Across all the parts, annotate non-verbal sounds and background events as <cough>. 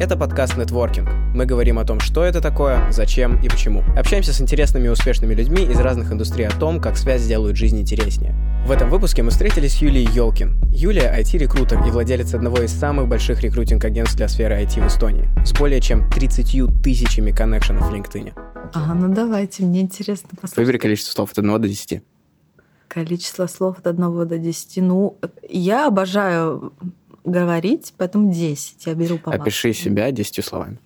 Это подкаст «Нетворкинг». Мы говорим о том, что это такое, зачем и почему. Общаемся с интересными и успешными людьми из разных индустрий о том, как связь делают жизнь интереснее. В этом выпуске мы встретились с Юлией Йолкин. Юлия – IT-рекрутер и владелец одного из самых больших рекрутинг-агентств для сферы IT в Эстонии, с более чем 30 тысячами коннекшенов в LinkedIn. Ага, ну давайте, мне интересно послушать. Выбери количество слов от 1 до 10. Количество слов от 1 до 10. Ну, я обожаю говорить, поэтому 10 я беру по Опиши себя 10 словами.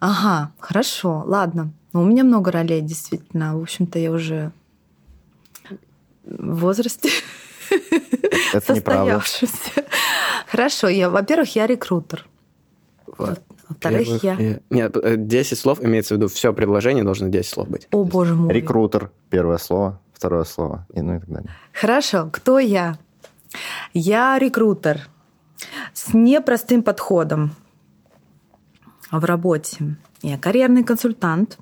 Ага, хорошо, ладно. Ну, у меня много ролей, действительно. В общем-то, я уже в возрасте Это неправда. Хорошо, я, во-первых, я рекрутер. Вот. Во-вторых, я... Нет, 10 э, слов имеется в виду, все предложение должно 10 слов быть. О, боже мой. Рекрутер, первое слово, второе слово, и ну и так далее. Хорошо, кто я? Я рекрутер с непростым подходом в работе. Я карьерный консультант.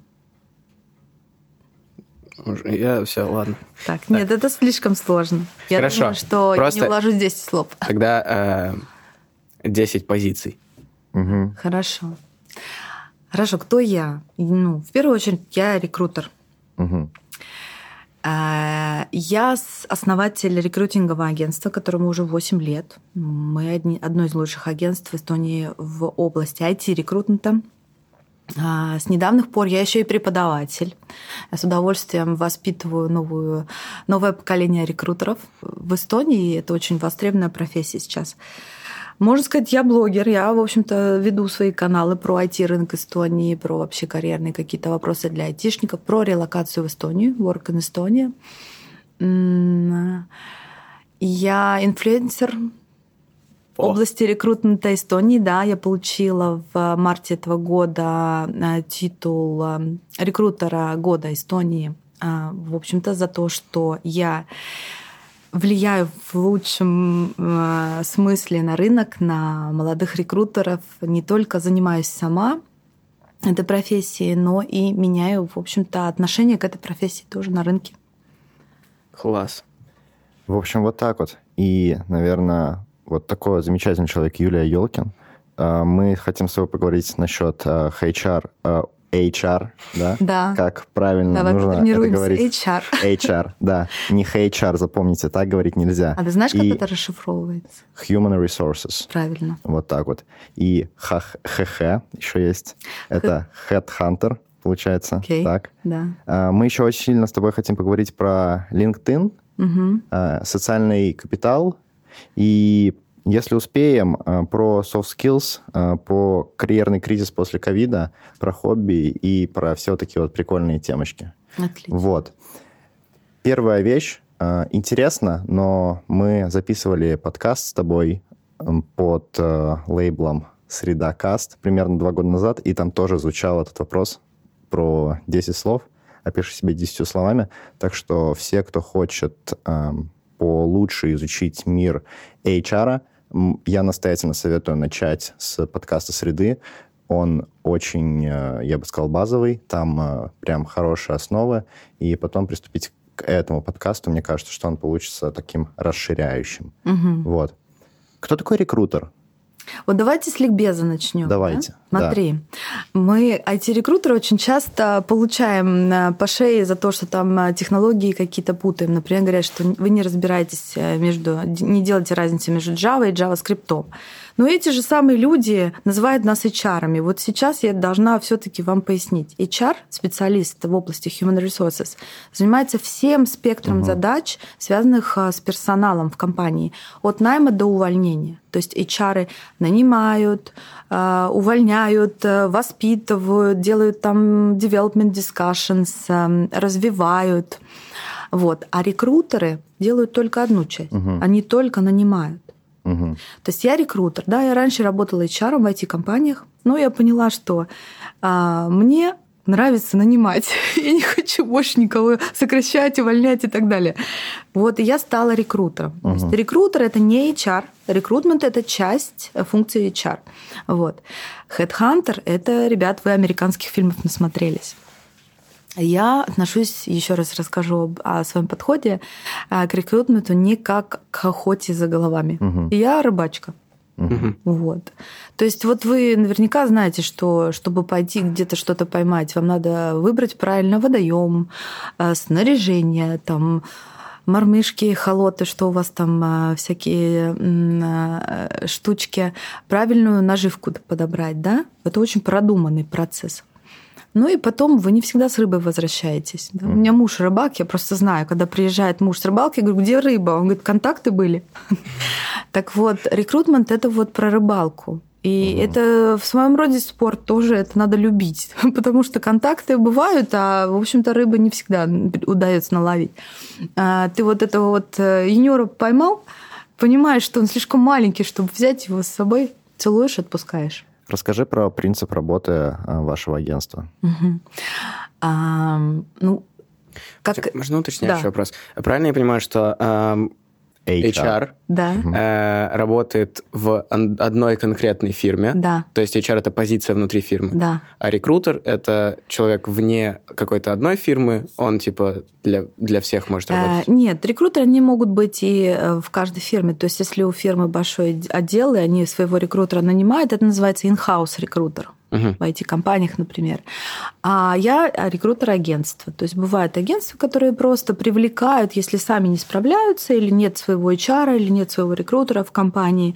Я все, ладно. Так, нет, это слишком сложно. Я Хорошо. думаю, что Просто я не вложу 10 слов. Тогда э, 10 позиций. Угу. Хорошо. Хорошо, кто я? Ну, в первую очередь, я рекрутер. Угу. Я основатель рекрутингового агентства, которому уже 8 лет. Мы одни, одно из лучших агентств в Эстонии в области IT-рекрутмента. А, с недавних пор я еще и преподаватель. Я с удовольствием воспитываю новую, новое поколение рекрутеров в Эстонии. Это очень востребованная профессия сейчас. Можно сказать, я блогер, я, в общем-то, веду свои каналы про IT-рынок Эстонии, про вообще карьерные какие-то вопросы для айтишников, про релокацию в Эстонию, Work in Estonia. Я инфлюенсер в области рекрутмента Эстонии, да, я получила в марте этого года э, титул э, рекрутера года Эстонии, э, в общем-то, за то, что я влияю в лучшем э, смысле на рынок, на молодых рекрутеров, не только занимаюсь сама этой профессией, но и меняю, в общем-то, отношение к этой профессии тоже на рынке. Класс. В общем, вот так вот. И, наверное, вот такой замечательный человек Юлия Елкин. Э, мы хотим с тобой поговорить насчет HR э, HR, да? <laughs> Да. Как правильно Давай нужно это говорить? HR. HR, да. Не HR, запомните, так говорить нельзя. А ты знаешь, и как это расшифровывается? Human Resources. Правильно. Вот так вот. И ХХ еще есть. Это Headhunter, получается. Okay. Так. Да. А, мы еще очень сильно с тобой хотим поговорить про LinkedIn, угу. социальный капитал и если успеем, э, про soft skills, э, по карьерный кризис после ковида, про хобби и про все такие вот прикольные темочки. Отлично. Вот. Первая вещь. Э, интересно, но мы записывали подкаст с тобой под лейблом «Среда Каст» примерно два года назад, и там тоже звучал этот вопрос про 10 слов. Опиши себе 10 словами. Так что все, кто хочет эм, получше изучить мир HR, я настоятельно советую начать с подкаста «Среды». Он очень, э, я бы сказал, базовый, там э, прям хорошая основа, и потом приступить к этому подкасту, мне кажется, что он получится таким расширяющим. Угу. Вот. Кто такой рекрутер? Вот давайте с ликбеза начнем. Давайте. Да? Смотри, да. мы, IT-рекрутеры, очень часто получаем э, по шее за то, что там э, технологии какие-то путаем. Например, говорят, что вы не разбираетесь э, между, не делаете разницы между Java и JavaScript. Но эти же самые люди называют нас HR. Вот сейчас я должна все-таки вам пояснить. HR, специалист в области Human Resources, занимается всем спектром угу. задач, связанных с персоналом в компании, от найма до увольнения. То есть HR нанимают, э, увольняют, э, воспитывают, делают там development discussions, развивают. Вот. А рекрутеры делают только одну часть. Угу. Они только нанимают. Угу. То есть я рекрутер, да, я раньше работала HR в IT-компаниях, но я поняла, что а, мне нравится нанимать. <laughs> Я не хочу больше никого сокращать, увольнять и так далее. Вот, и я стала рекрутером. Угу. То есть рекрутер – это не HR. Рекрутмент – это часть функции HR. Вот. Headhunter – это, ребят, вы американских фильмов насмотрелись. Я отношусь, еще раз расскажу о своем подходе, э, к рекрутменту не как к охоте за головами. Угу. Я рыбачка. Угу. Вот. То есть вот вы наверняка знаете, что чтобы пойти где-то что-то поймать, вам надо выбрать правильно водоем, э, снаряжение, там мормышки, холоты, что у вас там э, всякие штучки, правильную наживку подобрать, да? Это очень продуманный процесс. Ну и потом вы не всегда с рыбой возвращаетесь. Да? Mm. У меня муж рыбак, я просто знаю, когда приезжает муж с рыбалки, я говорю, где рыба? Он говорит, контакты были. <laughs> Так вот, рекрутмент это вот про рыбалку. И mm. это в своем роде спорт тоже это надо любить, <laughs> потому что контакты бывают, а в общем-то рыбы не всегда удается наловить. А ты вот этого вот э, юниора поймал, понимаешь, что он слишком маленький, чтобы взять его с собой, целуешь, отпускаешь. Расскажи про принцип работы э, вашего агентства. Угу. А, ну, как... Можно уточнять да. вопрос? Правильно я понимаю, что HR, HR да. э, работает в одной конкретной фирме. Да. То есть HR это позиция внутри фирмы. Да. А рекрутер это человек вне какой-то одной фирмы, он типа для, для всех может э, работать. Э, нет, рекрутеры не могут быть и э, в каждой фирме. То есть если у фирмы большой отдел, и они своего рекрутера нанимают, это называется in-house рекрутер uh-huh. в IT-компаниях, например. А я рекрутер агентства. То есть бывают агентства, которые просто привлекают, если сами не справляются, или нет своего HR, или нет своего рекрутера в компании,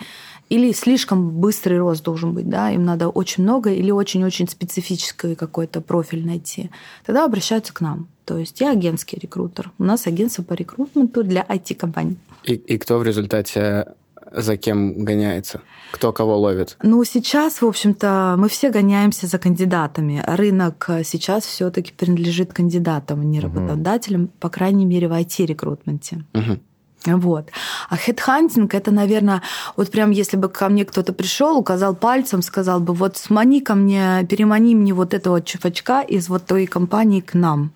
или слишком быстрый рост должен быть, да, им надо очень много или очень-очень специфический какой-то профиль найти, тогда обращаются к нам. То есть я агентский рекрутер. У нас агентство по рекрутменту для IT-компаний. И, и кто в результате за кем гоняется? Кто кого ловит? Ну, сейчас, в общем-то, мы все гоняемся за кандидатами. Рынок сейчас все-таки принадлежит кандидатам, не работодателям, угу. по крайней мере, в IT-рекрутменте. Угу. Вот. А хедхантинг это, наверное, вот прям если бы ко мне кто-то пришел, указал пальцем, сказал бы, вот смани ко мне, перемани мне вот этого чувачка из вот той компании к нам.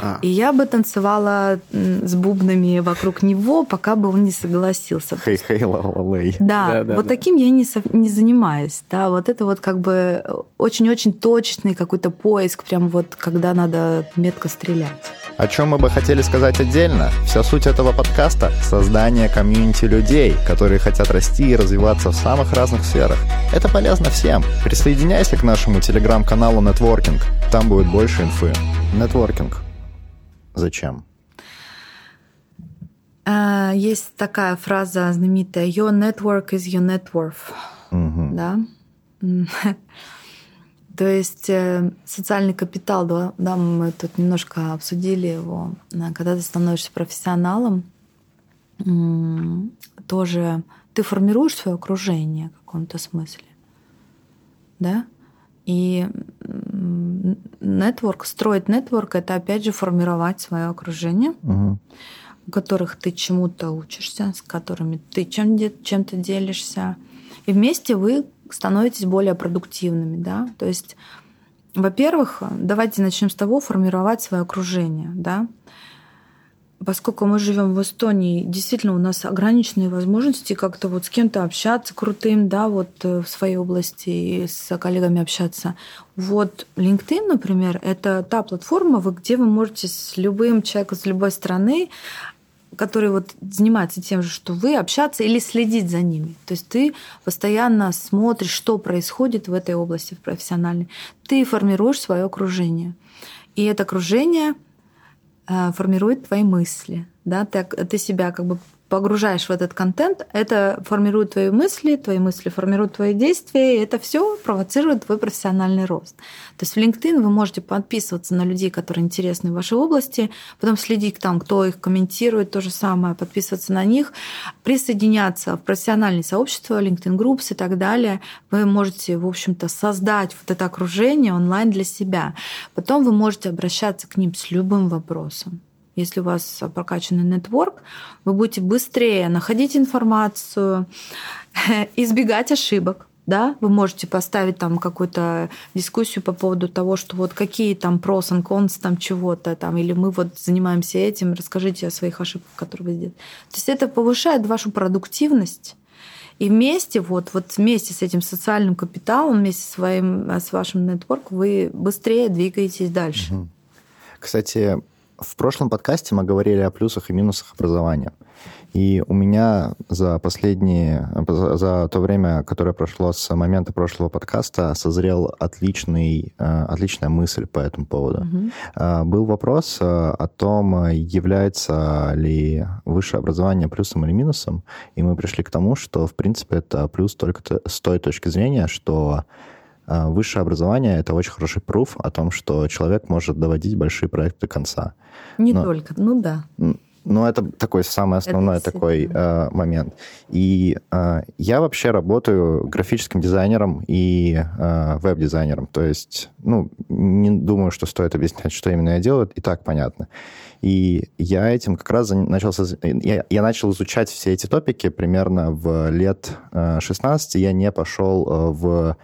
А. И я бы танцевала с бубнами вокруг него, пока бы он не согласился. Хей, хей, ла, ла, Да, да, да вот да. таким я не, не занимаюсь. Да, вот это вот как бы очень-очень точный какой-то поиск, прям вот когда надо метко стрелять. О чем мы бы хотели сказать отдельно? Вся суть этого подкаста — создание комьюнити людей, которые хотят расти и развиваться в самых разных сферах. Это полезно всем. Присоединяйся к нашему телеграм-каналу Networking. Там будет больше инфы. Networking. Зачем? А, есть такая фраза знаменитая «Your network is your net worth». Угу. Да? <laughs> То есть э, социальный капитал, да, да, мы тут немножко обсудили его. Когда ты становишься профессионалом, тоже ты формируешь свое окружение в каком-то смысле. Да? И нетворк, строить нетворк это опять же формировать свое окружение, угу. у которых ты чему-то учишься, с которыми ты чем, чем-то делишься. И вместе вы становитесь более продуктивными. Да? То есть, во-первых, давайте начнем с того, формировать свое окружение. Да? Поскольку мы живем в Эстонии, действительно у нас ограниченные возможности как-то вот с кем-то общаться крутым, да, вот э, в своей области и с коллегами общаться. Вот LinkedIn, например, это та платформа, где вы можете с любым человеком с любой страны который вот занимается тем же, что вы, общаться или следить за ними. То есть ты постоянно смотришь, что происходит в этой области в профессиональной. Ты формируешь свое окружение. И это окружение формирует твои мысли. Да? Ты, ты себя как бы погружаешь в этот контент, это формирует твои мысли, твои мысли формируют твои действия, и это все провоцирует твой профессиональный рост. То есть в LinkedIn вы можете подписываться на людей, которые интересны в вашей области, потом следить там, кто их комментирует, то же самое, подписываться на них, присоединяться в профессиональные сообщества, LinkedIn Groups и так далее. Вы можете, в общем-то, создать вот это окружение онлайн для себя. Потом вы можете обращаться к ним с любым вопросом. Если у вас прокачанный нетворк, вы будете быстрее находить информацию, <laughs> избегать ошибок. Да, вы можете поставить там какую-то дискуссию по поводу того, что вот какие там pros and cons там чего-то там, или мы вот занимаемся этим, расскажите о своих ошибках, которые вы сделали. То есть это повышает вашу продуктивность, и вместе, вот, вот вместе с этим социальным капиталом, вместе своим, с вашим нетворком, вы быстрее двигаетесь дальше. Кстати, в прошлом подкасте мы говорили о плюсах и минусах образования. И у меня за последние, за то время, которое прошло с момента прошлого подкаста, созрел отличный, э, отличная мысль по этому поводу. Угу. Был вопрос э, о том, является ли высшее образование плюсом или минусом, и мы пришли к тому, что, в принципе, это плюс только с той точки зрения, что высшее образование — это очень хороший пруф о том, что человек может доводить большие проекты до конца. Не Но, только, ну да. Ну, это такой самый основной это такой э, момент. И э, я вообще работаю графическим дизайнером и э, веб-дизайнером. То есть, ну, не думаю, что стоит объяснять, что именно я делаю, и так понятно. И я этим как раз начал... Я, я начал изучать все эти топики примерно в лет э, 16. Я не пошел э, в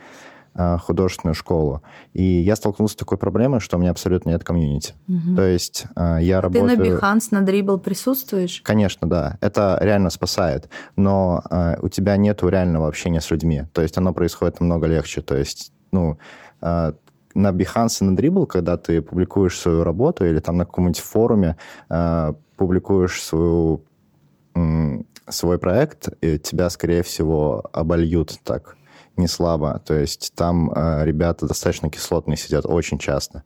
художественную школу. И я столкнулся с такой проблемой, что у меня абсолютно нет комьюнити. Угу. То есть э, я работаю... Ты на Behance, на Dribble присутствуешь? Конечно, да. Это реально спасает. Но э, у тебя нет реального общения с людьми. То есть оно происходит намного легче. То есть, ну, на Behance и на Dribble, когда ты публикуешь свою работу или там на каком-нибудь форуме публикуешь свою, свой проект, тебя, скорее всего, обольют так не слабо. То есть там э, ребята достаточно кислотные сидят очень часто.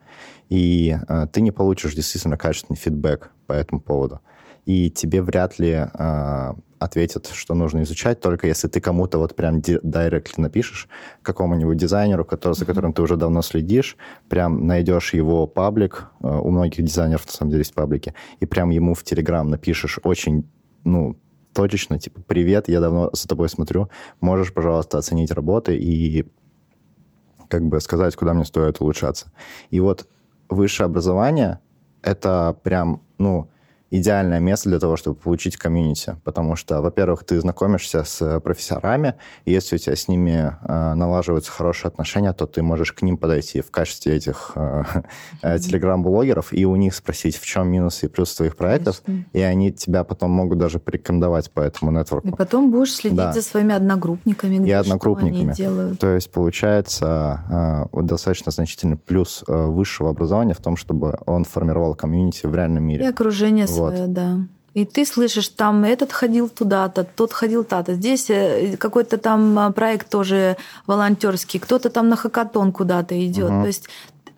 И э, ты не получишь действительно качественный фидбэк по этому поводу. И тебе вряд ли э, ответят, что нужно изучать, только если ты кому-то вот прям директли напишешь, какому-нибудь дизайнеру, который, за которым ты уже давно следишь, прям найдешь его паблик, э, у многих дизайнеров на самом деле есть паблики, и прям ему в Телеграм напишешь очень, ну, точечно, типа, привет, я давно за тобой смотрю, можешь, пожалуйста, оценить работы и как бы сказать, куда мне стоит улучшаться. И вот высшее образование — это прям, ну, идеальное место для того, чтобы получить комьюнити. Потому что, во-первых, ты знакомишься с профессорами, и если у тебя с ними э, налаживаются хорошие отношения, то ты можешь к ним подойти в качестве этих э, э, телеграм-блогеров и у них спросить, в чем минусы и плюсы твоих проектов, Конечно. и они тебя потом могут даже порекомендовать по этому нетворку. И потом будешь следить да. за своими одногруппниками, где, и одногруппниками. Что они делают. То есть получается э, достаточно значительный плюс э, высшего образования в том, чтобы он формировал комьюнити в реальном мире. И окружение вот вот. да. И ты слышишь, там этот ходил туда-то, тот ходил туда-то. Здесь э, какой-то там а, проект тоже волонтерский, кто-то там на хакатон куда-то идет. Угу. То есть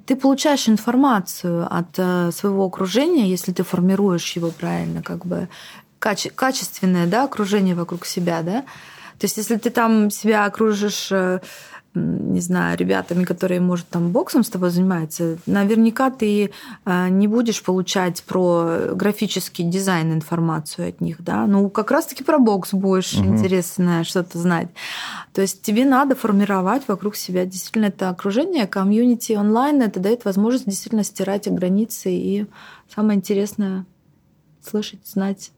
ты получаешь информацию от э, своего окружения, если ты формируешь его правильно, как бы каче- качественное да, окружение вокруг себя, да. То есть если ты там себя окружишь э, не знаю, ребятами, которые, может, там боксом с тобой занимаются, наверняка ты а, не будешь получать про графический дизайн информацию от них, да, ну, как раз-таки про бокс будешь угу. интересно что-то знать. То есть тебе надо формировать вокруг себя действительно это окружение, комьюнити онлайн, это дает возможность действительно стирать границы и самое интересное слышать, знать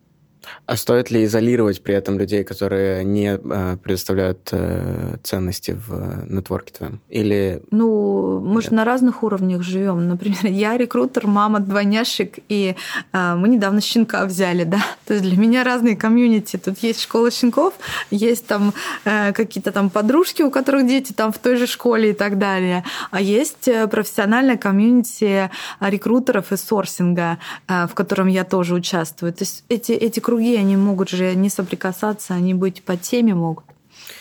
а стоит ли изолировать при этом людей, которые не э, предоставляют э, ценности в э, нетворке твоем? Или... Ну, мы же на разных уровнях живем. Например, <laughs> я рекрутер, мама двойняшек, и э, мы недавно щенка взяли, да. <laughs> То есть для меня разные комьюнити. Тут есть школа щенков, есть там э, какие-то там подружки, у которых дети там в той же школе и так далее. А есть э, профессиональная комьюнити рекрутеров и сорсинга, э, в котором я тоже участвую. То есть эти, эти круги, они могут же не соприкасаться, они быть по теме могут.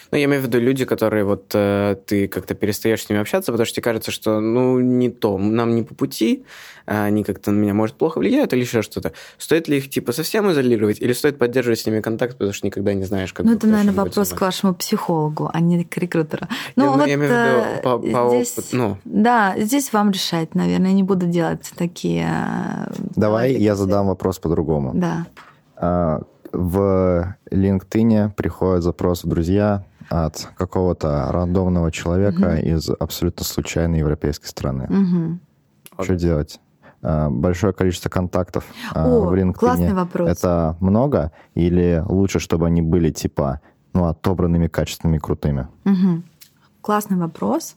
Ну, я имею в виду люди, которые вот э, ты как-то перестаешь с ними общаться, потому что тебе кажется, что ну не то, нам не по пути, а они как-то на меня, может, плохо влияют или еще что-то. Стоит ли их типа совсем изолировать или стоит поддерживать с ними контакт, потому что никогда не знаешь, как Ну, это, наверное, вопрос к вашему психологу, а не к рекрутеру. Ну, я, вот, я имею в виду э, по, по здесь, опыту. Ну. Да, здесь вам решать, наверное. Я не буду делать такие... Э, Давай я задам вопрос по-другому. Да. А, в LinkedIn приходит запрос в друзья от какого-то рандомного человека угу. из абсолютно случайной европейской страны. Угу. Что делать? А, большое количество контактов а, О, в LinkedIn. Классный вопрос. Это много или лучше, чтобы они были типа ну, отобранными, качественными, крутыми? Угу. Классный вопрос.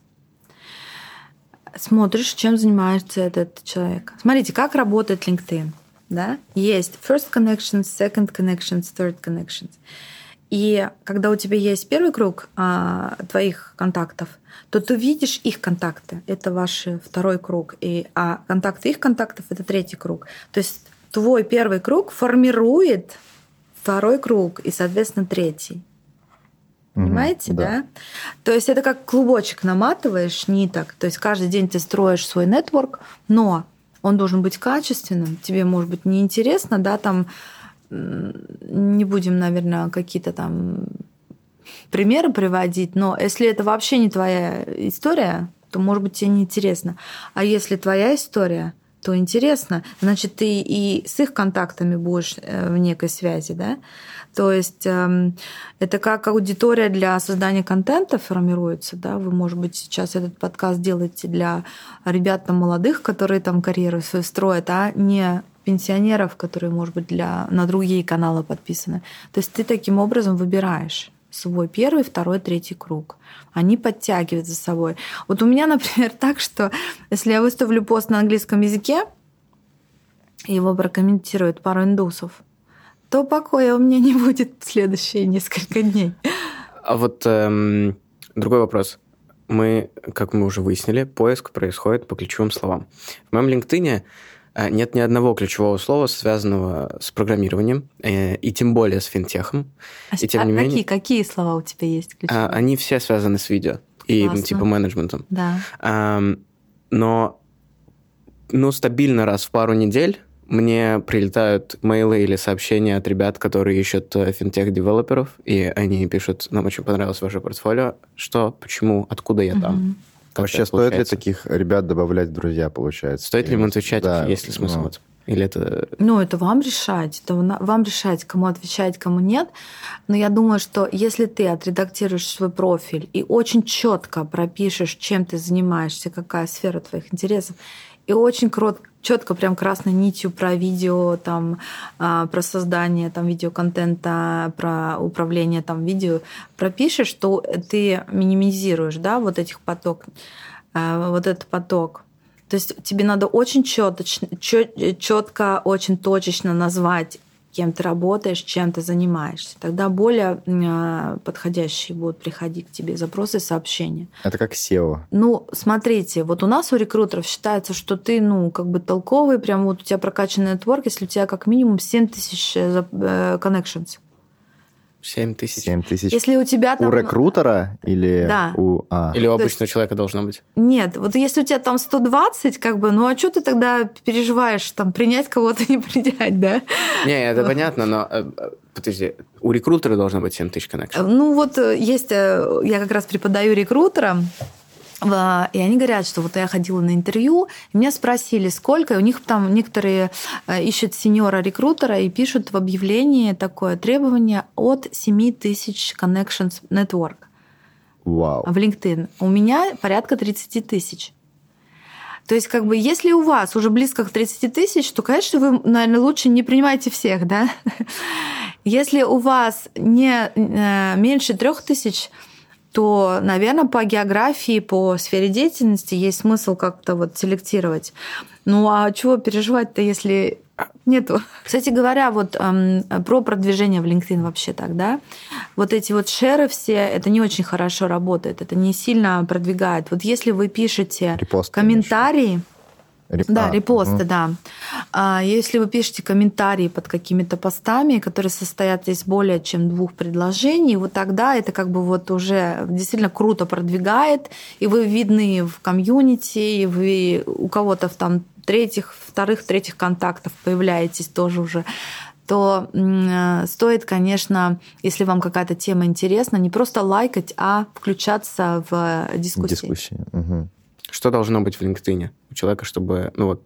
Смотришь, чем занимается этот человек. Смотрите, как работает LinkedIn да, есть first connections, second connections, third connections. И когда у тебя есть первый круг а, твоих контактов, то ты видишь их контакты. Это ваш второй круг. И, а контакты их контактов это третий круг. То есть твой первый круг формирует второй круг и, соответственно, третий. Понимаете, да. да? То есть это как клубочек наматываешь ниток. То есть каждый день ты строишь свой нетворк, но он должен быть качественным. Тебе, может быть, неинтересно, да, там не будем, наверное, какие-то там примеры приводить, но если это вообще не твоя история, то, может быть, тебе неинтересно. А если твоя история, то интересно, значит, ты и с их контактами будешь э, в некой связи, да? То есть эм, это как аудитория для создания контента формируется, да? Вы, может быть, сейчас этот подкаст делаете для ребят там молодых, которые там карьеру свою строят, а не пенсионеров, которые, может быть, для, на другие каналы подписаны. То есть ты таким образом выбираешь свой первый, второй, третий круг. Они подтягивают за собой. Вот у меня, <laughs> например, так, что если я выставлю пост на английском языке, его прокомментируют пару индусов, то покоя у меня не будет следующие несколько дней. А вот эм, другой вопрос. Мы, как мы уже выяснили, поиск происходит по ключевым словам. В моем LinkedIn нет ни одного ключевого слова, связанного с программированием, э, и тем более с финтехом. А, и тем а не какие, менее, какие слова у тебя есть ключевые? Они все связаны с видео и Классно. типа менеджментом. Да. Но ну, стабильно раз в пару недель мне прилетают мейлы или сообщения от ребят, которые ищут э, финтех-девелоперов, и они пишут, нам очень понравилось ваше портфолио, что, почему, откуда я там. Вообще, стоит ли таких ребят добавлять в друзья, получается? Стоит ли им отвечать, да, есть ли смысл? Ну. Или это... Ну, это вам решать. Это вам решать, кому отвечать, кому нет. Но я думаю, что если ты отредактируешь свой профиль и очень четко пропишешь, чем ты занимаешься, какая сфера твоих интересов, и очень четко, прям красной нитью про видео, там, а, про создание там, видеоконтента, про управление там, видео, пропишешь, что ты минимизируешь да, вот этих поток, а, вот этот поток. То есть тебе надо очень четко, очень точечно назвать кем ты работаешь, чем ты занимаешься. Тогда более э, подходящие будут приходить к тебе запросы, сообщения. Это как SEO. Ну, смотрите, вот у нас у рекрутеров считается, что ты, ну, как бы толковый, прям вот у тебя прокачанный нетворк, если у тебя как минимум 7 тысяч э, э, connections. 7 тысяч. 7 тысяч. Если у тебя там... У рекрутера или да. у... А. Или у обычного есть... человека должно быть? Нет, вот если у тебя там 120, как бы, ну а что ты тогда переживаешь, там, принять кого-то, не принять, да? Не, это понятно, но э, э, подожди, у рекрутера должно быть 7 тысяч коннекшн. Ну вот э, есть, я как раз преподаю рекрутерам, и они говорят, что вот я ходила на интервью, меня спросили, сколько, и у них там некоторые э, ищут сеньора-рекрутера и пишут в объявлении такое требование от 7 тысяч connections network Вау. в LinkedIn. У меня порядка 30 тысяч. То есть, как бы, если у вас уже близко к 30 тысяч, то, конечно, вы, наверное, лучше не принимайте всех, да? <laughs> Если у вас не э, меньше трех тысяч, то, наверное, по географии, по сфере деятельности есть смысл как-то вот селектировать. Ну а чего переживать-то, если нету? Кстати говоря, вот эм, про продвижение в LinkedIn вообще так, да? Вот эти вот шеры все, это не очень хорошо работает, это не сильно продвигает. Вот если вы пишете Репост, комментарии, конечно Реп... Да, а, репосты, угу. да. А если вы пишете комментарии под какими-то постами, которые состоят из более чем двух предложений, вот тогда это как бы вот уже действительно круто продвигает, и вы видны в комьюнити, и вы у кого-то в там третьих, вторых, третьих контактов появляетесь тоже уже то стоит, конечно, если вам какая-то тема интересна, не просто лайкать, а включаться в дискуссии. Дискуссии. Угу. Что должно быть в LinkedIn у человека, чтобы, ну вот,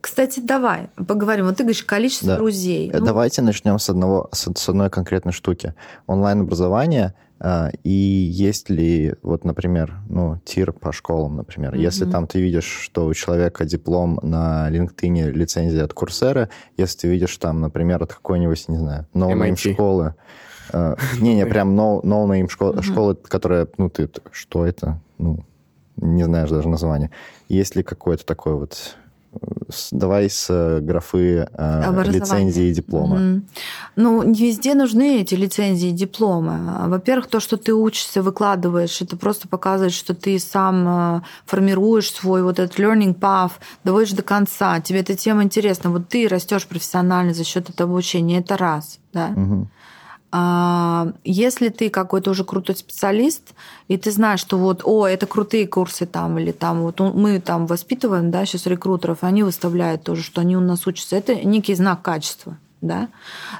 кстати, давай поговорим. Вот ты говоришь количество да. друзей. Ну... Давайте начнем с одного, с, с одной конкретной штуки. Онлайн-образование э, и есть ли, вот, например, ну, тир по школам, например. Mm-hmm. Если там ты видишь, что у человека диплом на LinkedIn, лицензия от Курсера, если ты видишь там, например, от какой-нибудь, не знаю, no-name школы, э, <laughs> не-не, прям no-name школы, которая, ну, ты, что это? Ну, не знаешь даже название. Есть ли какое-то такое вот давай с графы лицензии и диплома. Mm-hmm. Ну, не везде нужны эти лицензии и дипломы. Во-первых, то, что ты учишься, выкладываешь, это просто показывает, что ты сам формируешь свой вот этот learning path, доводишь до конца, тебе эта тема интересна. Вот ты растешь профессионально за счет этого обучения, это раз. Да? Mm-hmm. А, если ты какой-то уже крутой специалист, и ты знаешь, что вот, о, это крутые курсы там, или там вот мы там воспитываем, да, сейчас рекрутеров, они выставляют тоже, что они у нас учатся. Это некий знак качества, да.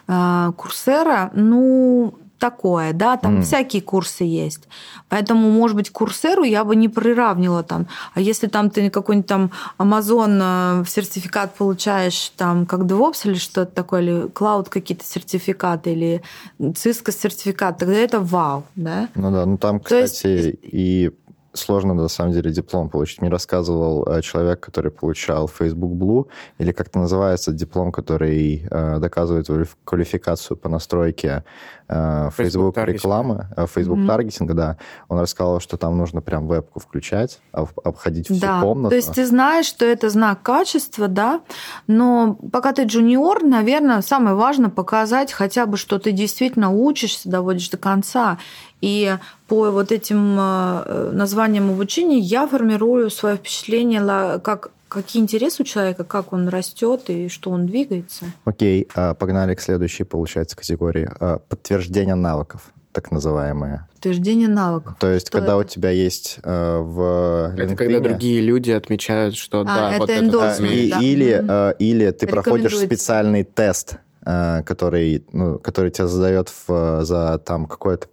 А, курсера, ну, такое, да, там mm. всякие курсы есть. Поэтому, может быть, курсеру я бы не приравнивала там. А если там ты какой-нибудь там Amazon э, сертификат получаешь там как DevOps или что-то такое, или Cloud какие-то сертификаты, или Cisco сертификат, тогда это вау, да? Ну да, ну там, кстати, есть... и сложно, на самом деле, диплом получить. Мне рассказывал э, человек, который получал Facebook Blue, или как-то называется диплом, который э, доказывает квалификацию по настройке э, Facebook, Facebook рекламы, э, Facebook mm-hmm. таргетинга, да. Он рассказал, что там нужно прям вебку включать, обходить всю да. комнату. То есть ты знаешь, что это знак качества, да, но пока ты джуниор, наверное, самое важное показать хотя бы, что ты действительно учишься, доводишь до конца. И по вот этим э, названиям обучения я формирую свое впечатление, как какие интересы у человека, как он растет и что он двигается. Окей, а, погнали к следующей, получается, категории. А, подтверждение навыков так называемое. Подтверждение навыков. То есть, что когда это? у тебя есть э, в LinkedIn... Это когда другие люди отмечают, что а, да, это вот это... Да, и, да. Или, э, или ты проходишь специальный тест, э, который, ну, который тебя задает в, за там какое-то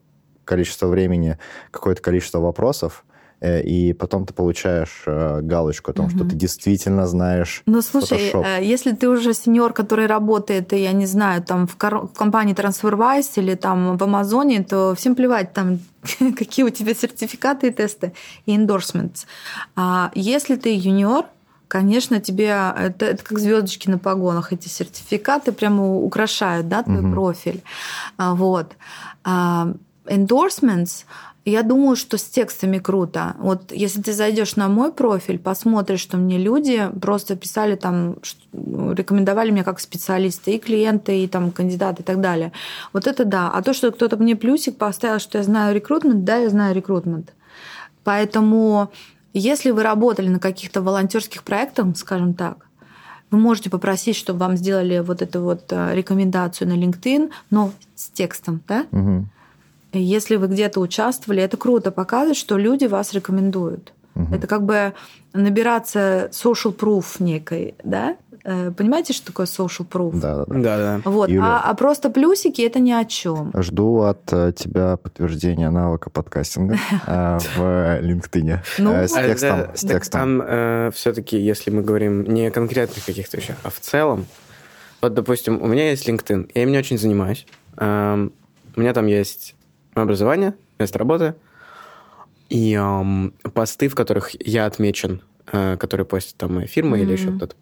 количество времени какое-то количество вопросов, э, и потом ты получаешь э, галочку о том, угу. что ты действительно знаешь. Ну, слушай, Photoshop. Э, если ты уже сеньор, который работает, я не знаю, там в, в компании TransferWise или там в Амазоне, то всем плевать там, <laughs> какие у тебя сертификаты и тесты и endorsements. А если ты юниор, конечно, тебе это, это как звездочки на погонах, эти сертификаты прямо украшают, да, твой угу. профиль. А, вот. Endorsements, я думаю, что с текстами круто. Вот если ты зайдешь на мой профиль, посмотришь, что мне люди просто писали там, рекомендовали меня как специалиста, и клиенты, и там кандидаты, и так далее. Вот это да. А то, что кто-то мне плюсик поставил, что я знаю рекрутмент, да, я знаю рекрутмент. Поэтому если вы работали на каких-то волонтерских проектах, скажем так, вы можете попросить, чтобы вам сделали вот эту вот э, рекомендацию на LinkedIn, но с текстом, да? Угу. Если вы где-то участвовали, это круто показывает, что люди вас рекомендуют. Угу. Это как бы набираться social proof некой, да? Э, понимаете, что такое social proof? Да, да, да. да. Вот. А, а просто плюсики это ни о чем. Жду от э, тебя подтверждения навыка подкастинга <laughs> э, в LinkedIn. Ну, с текстом. С текстом. Там все-таки, если мы говорим не о конкретных каких-то вещах, а в целом, вот, допустим, у меня есть LinkedIn, я им не очень занимаюсь. Эм, у меня там есть образование, место работы и эм, посты, в которых я отмечен, э, которые постят там моя фирма mm-hmm. или еще кто-то.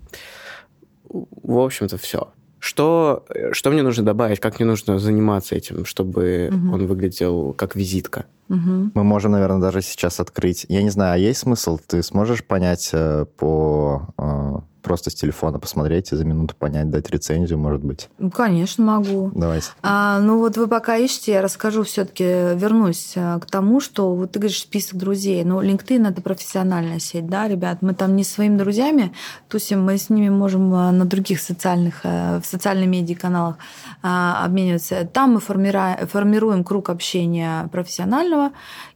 В общем-то, все. Что, что мне нужно добавить, как мне нужно заниматься этим, чтобы mm-hmm. он выглядел как визитка? Mm-hmm. Мы можем, наверное, даже сейчас открыть. Я не знаю, а есть смысл? Ты сможешь понять э, по э, просто с телефона посмотреть и за минуту понять, дать рецензию, может быть? Ну, конечно, могу. Давайте. А, ну вот вы пока ищете, я расскажу все-таки, вернусь э, к тому, что вот ты говоришь список друзей. Ну, LinkedIn это профессиональная сеть, да, ребят. Мы там не своими друзьями тусим, мы с ними можем на других социальных, в социальных медиа-каналах обмениваться. Там мы формируем круг общения профессионального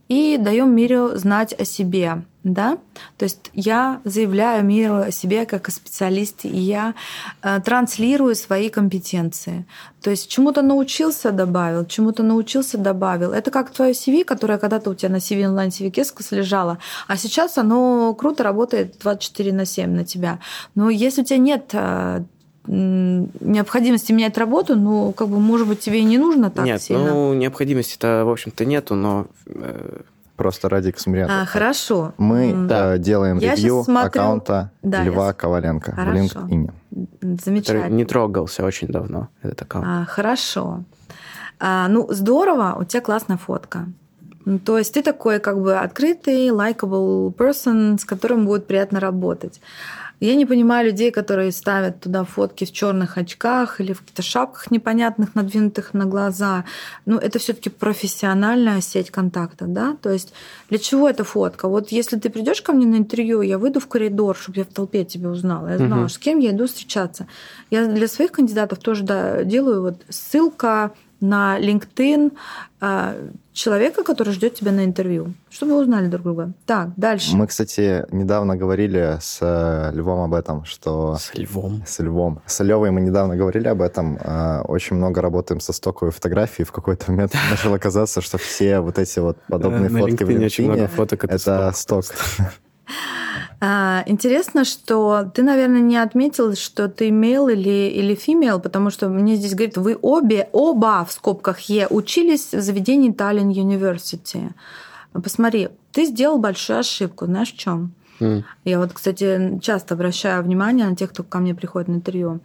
и даем миру знать о себе. Да? То есть я заявляю миру о себе как о специалисте, и я э, транслирую свои компетенции. То есть чему-то научился, добавил, чему-то научился, добавил. Это как твое CV, которое когда-то у тебя на CV онлайн CV Кескос лежало, а сейчас оно круто работает 24 на 7 на тебя. Но если у тебя нет э, необходимости менять работу, ну, как бы, может быть, тебе и не нужно так Нет, сильно. ну, необходимости-то, в общем-то, нету, но... Э, Просто ради эксперимента. А, хорошо. Мы да. Э, делаем Я ревью смотрю... аккаунта да, Льва я... Коваленко хорошо. в LinkedIn. Замечательно. Который не трогался очень давно, этот аккаунт. А, хорошо. А, ну, здорово, у тебя классная фотка. Ну, то есть ты такой как бы открытый, likable person, с которым будет приятно работать. Я не понимаю людей, которые ставят туда фотки в черных очках или в каких-то шапках непонятных, надвинутых на глаза. Ну, это все-таки профессиональная сеть контактов, да? То есть для чего эта фотка? Вот если ты придешь ко мне на интервью, я выйду в коридор, чтобы я в толпе тебя узнала. Я знала, угу. с кем я иду встречаться. Я для своих кандидатов тоже да, делаю вот ссылка на LinkedIn э, человека, который ждет тебя на интервью, чтобы вы узнали друг друга. Так, дальше. Мы, кстати, недавно говорили с э, Львом об этом, что... С Львом? С Львом. С Левой мы недавно говорили об этом. Э, очень много работаем со стоковой фотографией. В какой-то момент начало казаться, что все вот эти вот подобные фотки в LinkedIn — это сток. <laughs> А, интересно, что ты, наверное, не отметил, что ты male или, или female, потому что мне здесь говорит, вы обе, оба в скобках Е учились в заведении Tallinn University. Посмотри, ты сделал большую ошибку. Знаешь, в чем? Mm. Я вот, кстати, часто обращаю внимание на тех, кто ко мне приходит на интервью.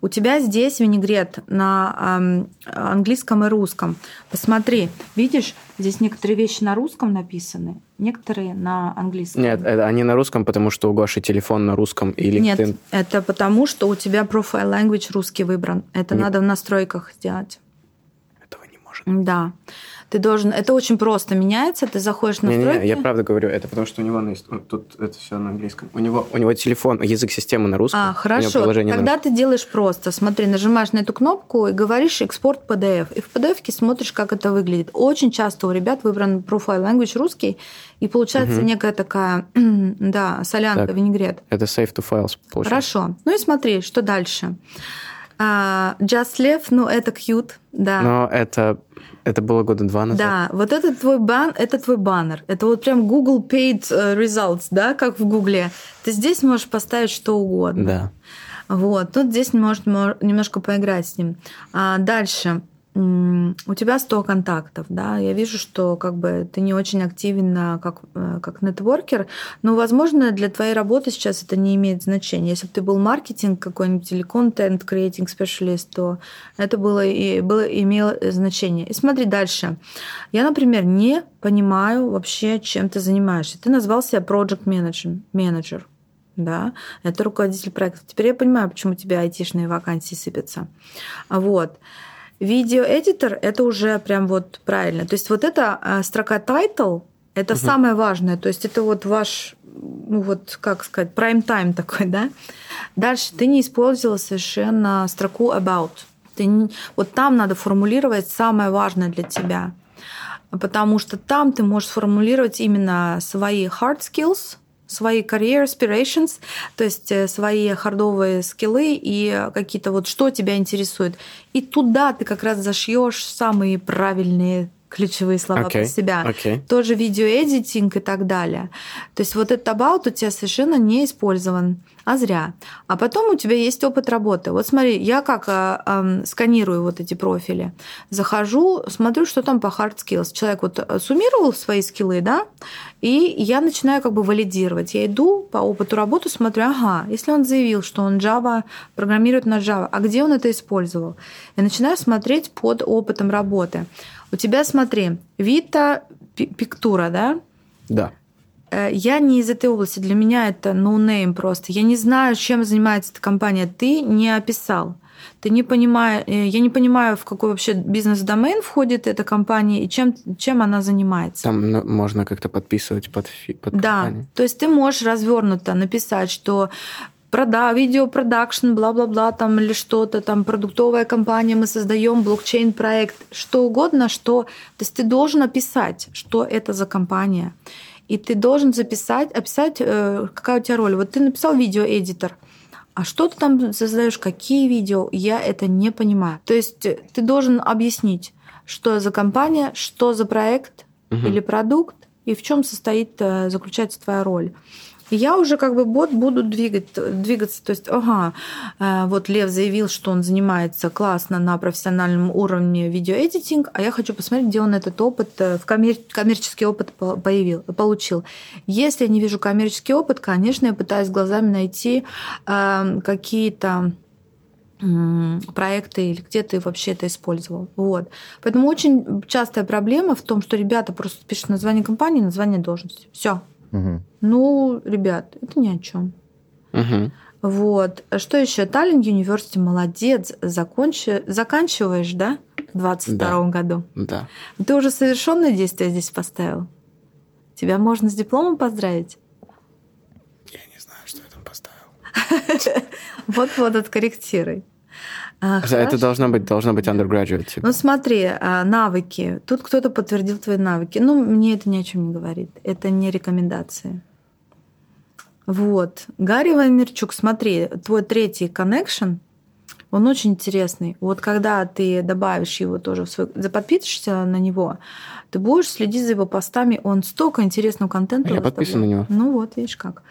У тебя здесь винегрет на английском и русском. Посмотри, видишь, здесь некоторые вещи на русском написаны, некоторые на английском. Нет, это, они на русском, потому что у Гоши телефон на русском и LinkedIn. Нет, это потому, что у тебя profile language русский выбран. Это Нет. надо в настройках сделать. Этого не может. Да. Ты должен... Это очень просто меняется, ты заходишь на настройки... Не-не, я правда говорю, это потому что у него на... тут это все на английском. У него, у него телефон, язык системы на русском. А, хорошо. Тогда на... ты делаешь просто. Смотри, нажимаешь на эту кнопку и говоришь экспорт PDF. И в PDF смотришь, как это выглядит. Очень часто у ребят выбран profile language русский, и получается угу. некая такая, <clears throat> да, солянка, так, винегрет. Это save to files, получается. Хорошо. Ну и смотри, что дальше. Uh, Just Live, ну это cute, да. Но это это было года два назад. Да, вот это твой бан, это твой баннер. Это вот прям Google Paid э, Results, да, как в Гугле. Ты здесь можешь поставить что угодно. Да. Вот, тут здесь может немножко поиграть с ним. А дальше у тебя 100 контактов, да, я вижу, что как бы ты не очень активен как, э, как нетворкер, но, возможно, для твоей работы сейчас это не имеет значения. Если бы ты был маркетинг какой-нибудь или контент creating специалист, то это было, и, было, имело значение. И смотри дальше. Я, например, не понимаю вообще, чем ты занимаешься. Ты назвал себя project manager, менеджер да, это руководитель проекта. Теперь я понимаю, почему у тебя айтишные вакансии сыпятся. Вот. Видеоэдитор — это уже прям вот правильно. То есть вот эта строка title — это угу. самое важное. То есть это вот ваш, ну вот, как сказать, prime time такой, <laughs> да? Дальше ты не использовала совершенно строку about. Ты не... Вот там надо формулировать самое важное для тебя. Потому что там ты можешь сформулировать именно свои hard skills — свои career aspirations, то есть э, свои хардовые скиллы и какие-то вот что тебя интересует. И туда ты как раз зашьешь самые правильные ключевые слова okay, про себя. Okay. Тоже видеоэдитинг и так далее. То есть вот этот about у тебя совершенно не использован, а зря. А потом у тебя есть опыт работы. Вот смотри, я как э, э, сканирую вот эти профили, захожу, смотрю, что там по hard skills. Человек вот э, суммировал свои скиллы, да, и я начинаю как бы валидировать. Я иду по опыту работы, смотрю, ага, если он заявил, что он Java, программирует на Java, а где он это использовал? Я начинаю смотреть под опытом работы. У тебя, смотри, Вита Пиктура, да? Да. Э, я не из этой области, для меня это no-name просто. Я не знаю, чем занимается эта компания. Ты не описал. Ты не понимаешь, э, я не понимаю, в какой вообще бизнес-домен входит эта компания и чем, чем она занимается. Там ну, можно как-то подписывать под, под Да, компанию. то есть ты можешь развернуто написать, что прода, видеопродакшн, бла-бла-бла, там или что-то, там продуктовая компания, мы создаем блокчейн-проект, что угодно, что... То есть ты должен описать, что это за компания. И ты должен записать, описать, э, какая у тебя роль. Вот ты написал видеоэдитор, а что ты там создаешь, какие видео, я это не понимаю. То есть ты должен объяснить, что за компания, что за проект угу. или продукт, и в чем состоит, э, заключается твоя роль я уже как бы бот буду двигать, двигаться. То есть, ага, э, вот Лев заявил, что он занимается классно на профессиональном уровне видеоэдитинг, а я хочу посмотреть, где он этот опыт, э, в коммер... коммерческий опыт появил, получил. Если я не вижу коммерческий опыт, конечно, я пытаюсь глазами найти э, какие-то проекты или где ты вообще это использовал. Вот. Поэтому очень частая проблема в том, что ребята просто пишут название компании, название должности. Все. Угу. Ну, ребят, это ни о чем. Вот. Что еще? Таллин Университи, молодец. Закончи... Заканчиваешь, да? В 22 году. Да. Ты уже совершенное действие здесь поставил. Тебя можно с дипломом поздравить? Я не знаю, что я там поставил. <laughs> Вот-вот, откорректируй. А, Это хорошо. должно быть, должно быть undergraduate, типа. Ну смотри, а, навыки. Тут кто-то подтвердил твои навыки. Ну, мне это ни о чем не говорит. Это не рекомендации. Вот. Гарри Вайнерчук, смотри, твой третий connection, он очень интересный. Вот когда ты добавишь его тоже в свой... Подпишешься на него, ты будешь следить за его постами. Он столько интересного контента Я подписан на него. Ну вот, видишь как.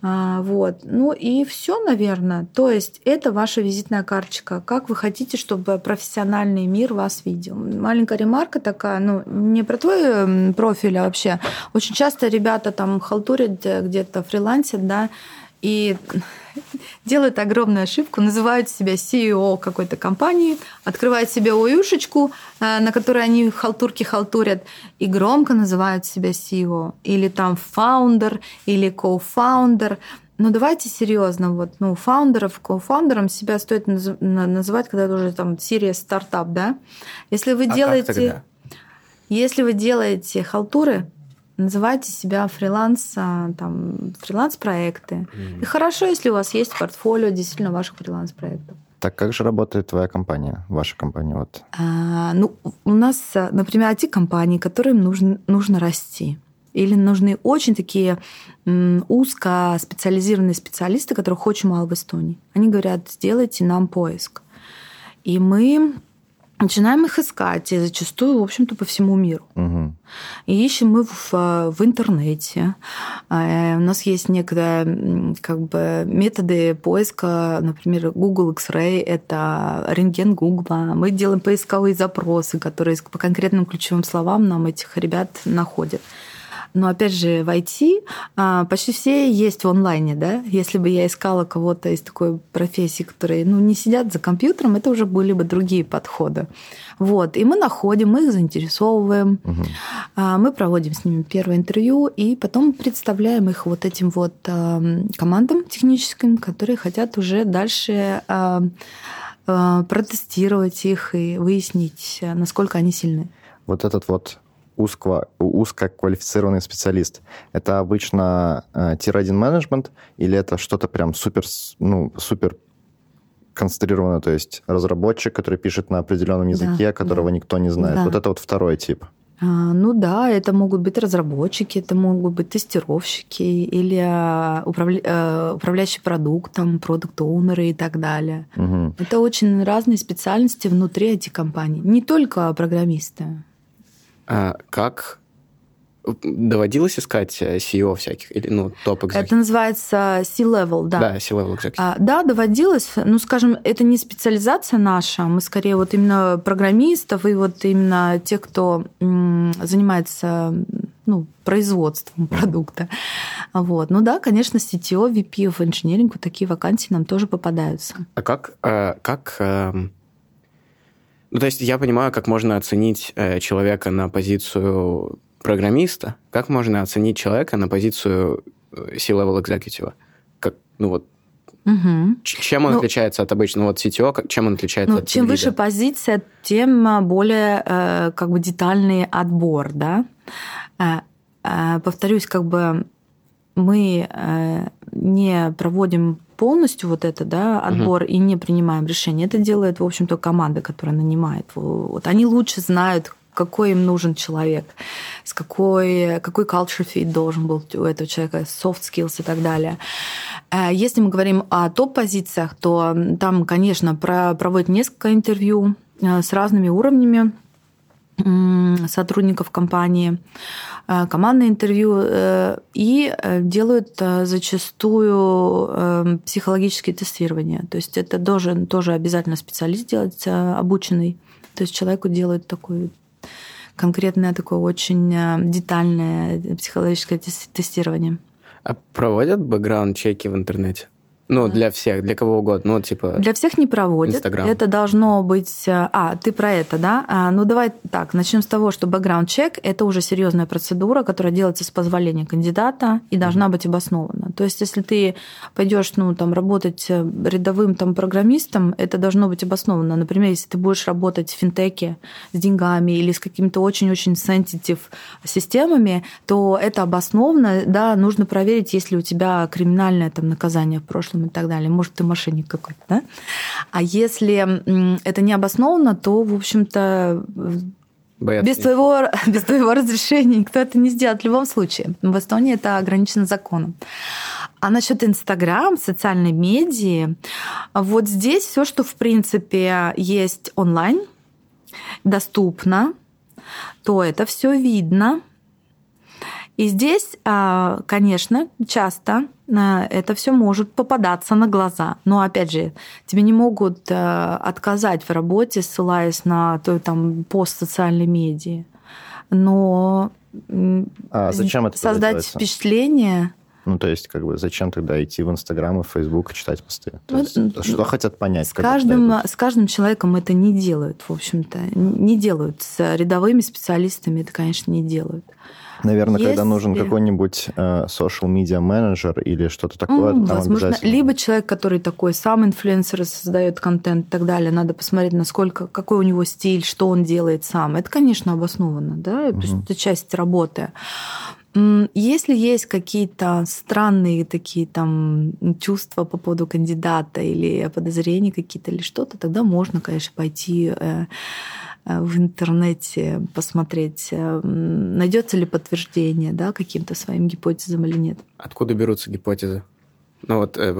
А, вот. Ну и все, наверное. То есть это ваша визитная карточка. Как вы хотите, чтобы профессиональный мир вас видел? Маленькая ремарка такая, ну, не про твой профиль, а вообще. Очень часто ребята там халтурят э, где-то, фрилансят, да, и делают огромную ошибку, называют себя CEO какой-то компании, открывают себе оюшечку, э, на которой они халтурки халтурят, и громко называют себя CEO. Или там founder, или co-founder. Но давайте серьезно, вот, ну, founder ов, co-founder ом себя стоит наз- на- называть, когда это уже там серия стартап, да? Если вы А делаете... Если вы делаете халтуры, называйте себя фриланс, там, фриланс-проекты. И хорошо, если у вас есть портфолио действительно ваших фриланс-проектов. Так как же работает твоя компания, ваша компания? Вот. А, ну, у нас, например, IT-компании, которым нужно, нужно расти. Или нужны очень такие м, узкоспециализированные специалисты, которых очень мало в Эстонии. Они говорят, сделайте нам поиск. И мы начинаем их искать, и зачастую, в общем-то, по всему миру. Мгм. И ищем мы в, в интернете. Э, У нас есть некоторые как бы, методы поиска, например, Google X-Ray, это рентген Google. Мы делаем поисковые запросы, которые по конкретным ключевым словам нам этих ребят находят. Но опять же, в IT а, почти все есть в онлайне, да. Если бы я искала кого-то из такой профессии, которые ну, не сидят за компьютером, это уже были бы другие подходы. Вот. И мы находим, мы их заинтересовываем, а, мы проводим с ними первое интервью, и потом представляем их вот этим вот ам, командам техническим, которые хотят уже дальше а, а, протестировать их и выяснить, а, насколько они сильны. Вот этот вот узко, узкоквалифицированный специалист, это обычно э, тир-1 менеджмент или это что-то прям супер, ну, супер концентрированное, то есть разработчик, который пишет на определенном Да, языке, которого да. никто не знает. Да. Вот это вот второй тип. А, Ну да, это могут быть разработчики, это могут быть тестировщики или а, управля- э, управляющие продуктом, продукт-оунеры и так далее. Мгм. Это очень разные специальности внутри IT-компаний, не только программисты. А как доводилось искать э, CEO всяких? Или, ну, топ Это называется C-level, да. Да, C-level executive. А, да, доводилось. Ну, скажем, это не специализация наша. Мы скорее вот именно программистов и вот именно тех, кто м, занимается ну, производством продукта. Вот. Ну да, конечно, CTO, VP of Engineering, вот такие вакансии нам тоже попадаются. А как, э, как эм, ну, то есть я понимаю, как можно оценить э, человека на позицию программиста, как можно оценить человека на позицию э, C-level executive? Как, ну вот, ч- чем он Ну, отличается от обычного вот CTO, чем он отличается Ну, от чем выше позиция, тем а, более э, как бы детальный отбор, да. Э, э, Повторюсь, как бы мы э, не проводим полностью вот это, да, отбор и не принимаем решение. Это делает, в общем-то, команда, которая нанимает. Вот они лучше знают, какой им нужен человек, с какой, какой culture fit должен был у этого человека, soft skills и так далее. Э, Если мы говорим о топ-позициях, то там, конечно, про- проводят несколько интервью э, с разными уровнями сотрудников компании, э, командное интервью э, и э, делают зачастую психологические тестирования. То есть это должен тоже обязательно специалист делать, обученный. То есть человеку делают такое конкретное, такое очень детальное психологическое тес- тестирование. А проводят бэкграунд-чеки в интернете? Ну, для всех, для кого угодно. Ну, типа... Для всех не проводят. Инстаграм. Это должно быть... э, А, ты про это, да? А, ну, давай так, начнем с того, что бэкграунд-чек – это уже серьезная процедура, которая делается с позволения кандидата и должна быть обоснована. То есть, если ты пойдешь, ну, там, работать э, рядовым там программистом, это должно быть обосновано. Например, если ты будешь работать в финтеке с деньгами или с какими-то очень-очень сенситив системами, то это обоснованно, да, нужно проверить, есть ли у тебя криминальное там наказание в прошлом и так далее. Может, ты мошенник какой-то, да? А если это не обосновано, то, в общем-то, Боятся. Без твоего, <laughs> без твоего разрешения никто это не сделает в любом случае. В Эстонии это ограничено законом. А насчет Инстаграм, социальной медии, вот здесь все, что в принципе есть онлайн, доступно, то это все видно, и здесь, а, конечно, часто это все может попадаться на глаза. Но опять же, тебе не могут э, отказать в работе, ссылаясь на то, там, пост социальной медии. Но а зачем это создать впечатление ну, то есть, как бы, зачем тогда идти в Инстаграм и Фейсбук и читать посты? То есть, ну, что хотят понять? С каждым, с каждым человеком это не делают, в общем-то. Не делают. С рядовыми специалистами это, конечно, не делают. Наверное, Если... когда нужен какой-нибудь э, social media менеджер или что-то такое, mm, там возможно, либо человек, который такой сам инфлюенсер создает контент и так далее, надо посмотреть, насколько какой у него стиль, что он делает сам. Это, конечно, обоснованно, да, mm-hmm. это часть работы. Если есть какие-то странные такие там чувства по поводу кандидата или подозрения какие-то или что-то, тогда можно, конечно, пойти Э, в интернете посмотреть, э, найдется ли подтверждение да, каким-то своим гипотезам или нет. Откуда берутся гипотезы? Ну вот, э,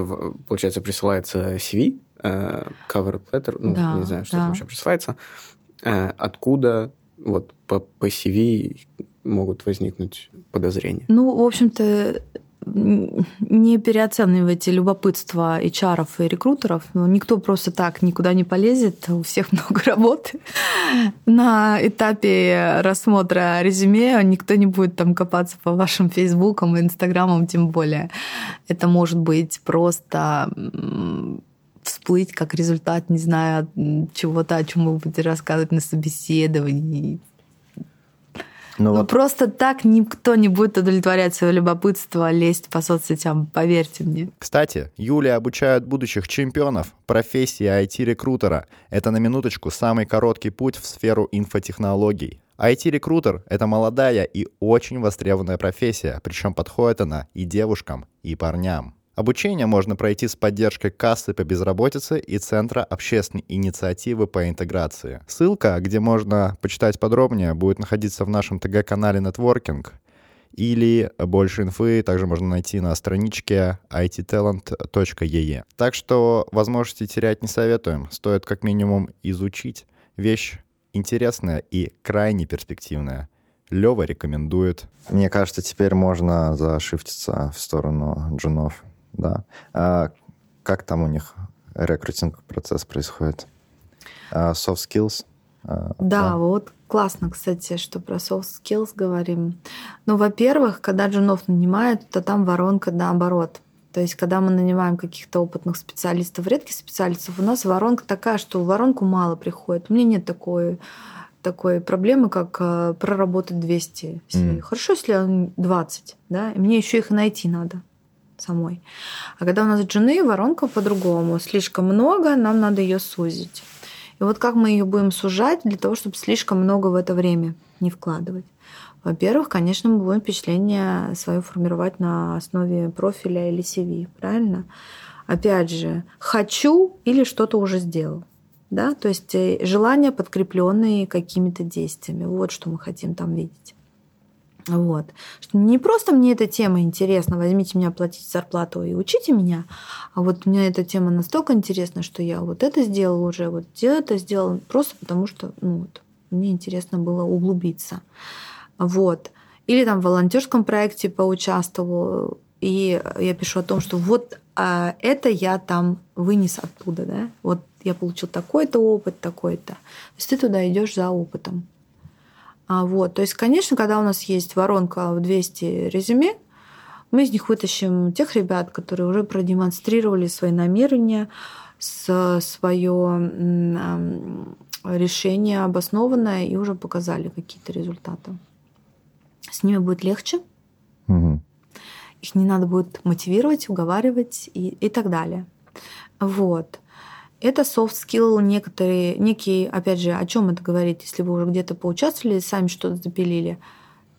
получается, присылается CV, cover letter, ну, да, не знаю, что да. там еще присылается. Откуда вот по, по CV могут возникнуть подозрения? Ну, в общем-то, не переоценивайте любопытство HR и рекрутеров. но Никто просто так никуда не полезет, у всех <laughs> много работы. На этапе рассмотра резюме никто не будет там копаться по вашим фейсбукам и инстаграмам тем более. Это может быть просто всплыть как результат, не знаю, чего-то, о чем вы будете рассказывать на собеседовании ну, вот... просто так никто не будет удовлетворять свое любопытство, лезть по соцсетям, поверьте мне. Кстати, Юлия обучает будущих чемпионов профессии IT-рекрутера. Это на минуточку самый короткий путь в сферу инфотехнологий. IT-рекрутер — это молодая и очень востребованная профессия, причем подходит она и девушкам, и парням. Обучение можно пройти с поддержкой кассы по безработице и Центра общественной инициативы по интеграции. Ссылка, где можно почитать подробнее, будет находиться в нашем ТГ-канале Networking. Или больше инфы также можно найти на страничке ittalent.ee. Так что возможности терять не советуем. Стоит как минимум изучить. Вещь интересная и крайне перспективная. Лева рекомендует. Мне кажется, теперь можно зашифтиться в сторону джунов да. А как там у них рекрутинг процесс происходит? А, soft skills? А, да, да, вот классно, кстати, что про soft skills говорим. Ну, во-первых, когда джунов нанимают, то там воронка наоборот. То есть, когда мы нанимаем каких-то опытных специалистов, редких специалистов, у нас воронка такая, что в воронку мало приходит. У меня нет такой такой проблемы, как э, проработать 200 Mm. Хорошо, если 20, да, и мне еще их найти надо самой. А когда у нас джуны, воронка по-другому. Слишком много, нам надо ее сузить. И вот как мы ее будем сужать для того, чтобы слишком много в это время не вкладывать? Во-первых, конечно, мы будем впечатление свое формировать на основе профиля или CV, правильно? Опять же, хочу или что-то уже сделал. Да? То есть э, желания, подкрепленные какими-то действиями. Вот что мы хотим там видеть. Вот. Что не просто мне эта тема интересна, возьмите меня платить зарплату и учите меня, а вот мне эта тема настолько интересна, что я вот это сделал уже, вот это сделал, просто потому что ну, вот, мне интересно было углубиться. Вот. Или там в волонтерском проекте поучаствовал, и я пишу о том, что вот а это я там вынес оттуда, да, вот я получил такой-то опыт, такой-то. То есть ты туда идешь за опытом. А, вот. То есть, конечно, когда у нас есть воронка в 200 резюме, мы из них вытащим тех ребят, которые уже продемонстрировали свои намерения, свое решение обоснованное и уже показали какие-то результаты. С ними будет легче. Угу. Их не надо будет мотивировать, уговаривать и, и так далее. Вот. Это soft skill некоторые, некий, опять же, о чем это говорит, если вы уже где-то поучаствовали, сами что-то запилили.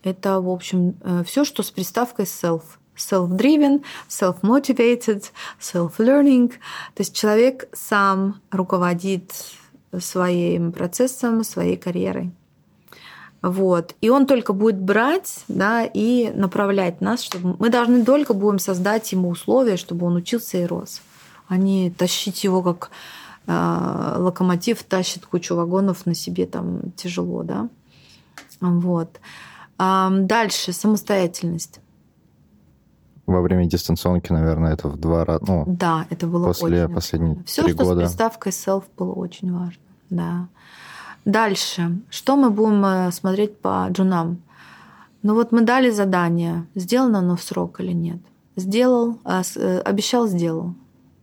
Это, в общем, э, все, что с приставкой self. Self-driven, self-motivated, self-learning. То есть человек сам руководит своим процессом, своей карьерой. Вот. И он только будет брать да, и направлять нас, чтобы мы должны только будем создать ему условия, чтобы он учился и рос, а не тащить его как э, локомотив тащит кучу вагонов на себе там тяжело, да. Вот. А дальше самостоятельность. Во время дистанционки, наверное, это в два раза. Ну, да, это было после очень последних Все, три что года. с приставкой self было очень важно. Да. Дальше. Что мы будем э, смотреть по джунам? Ну вот мы дали задание. Сделано оно в срок или нет? Сделал, а, э, обещал, сделал.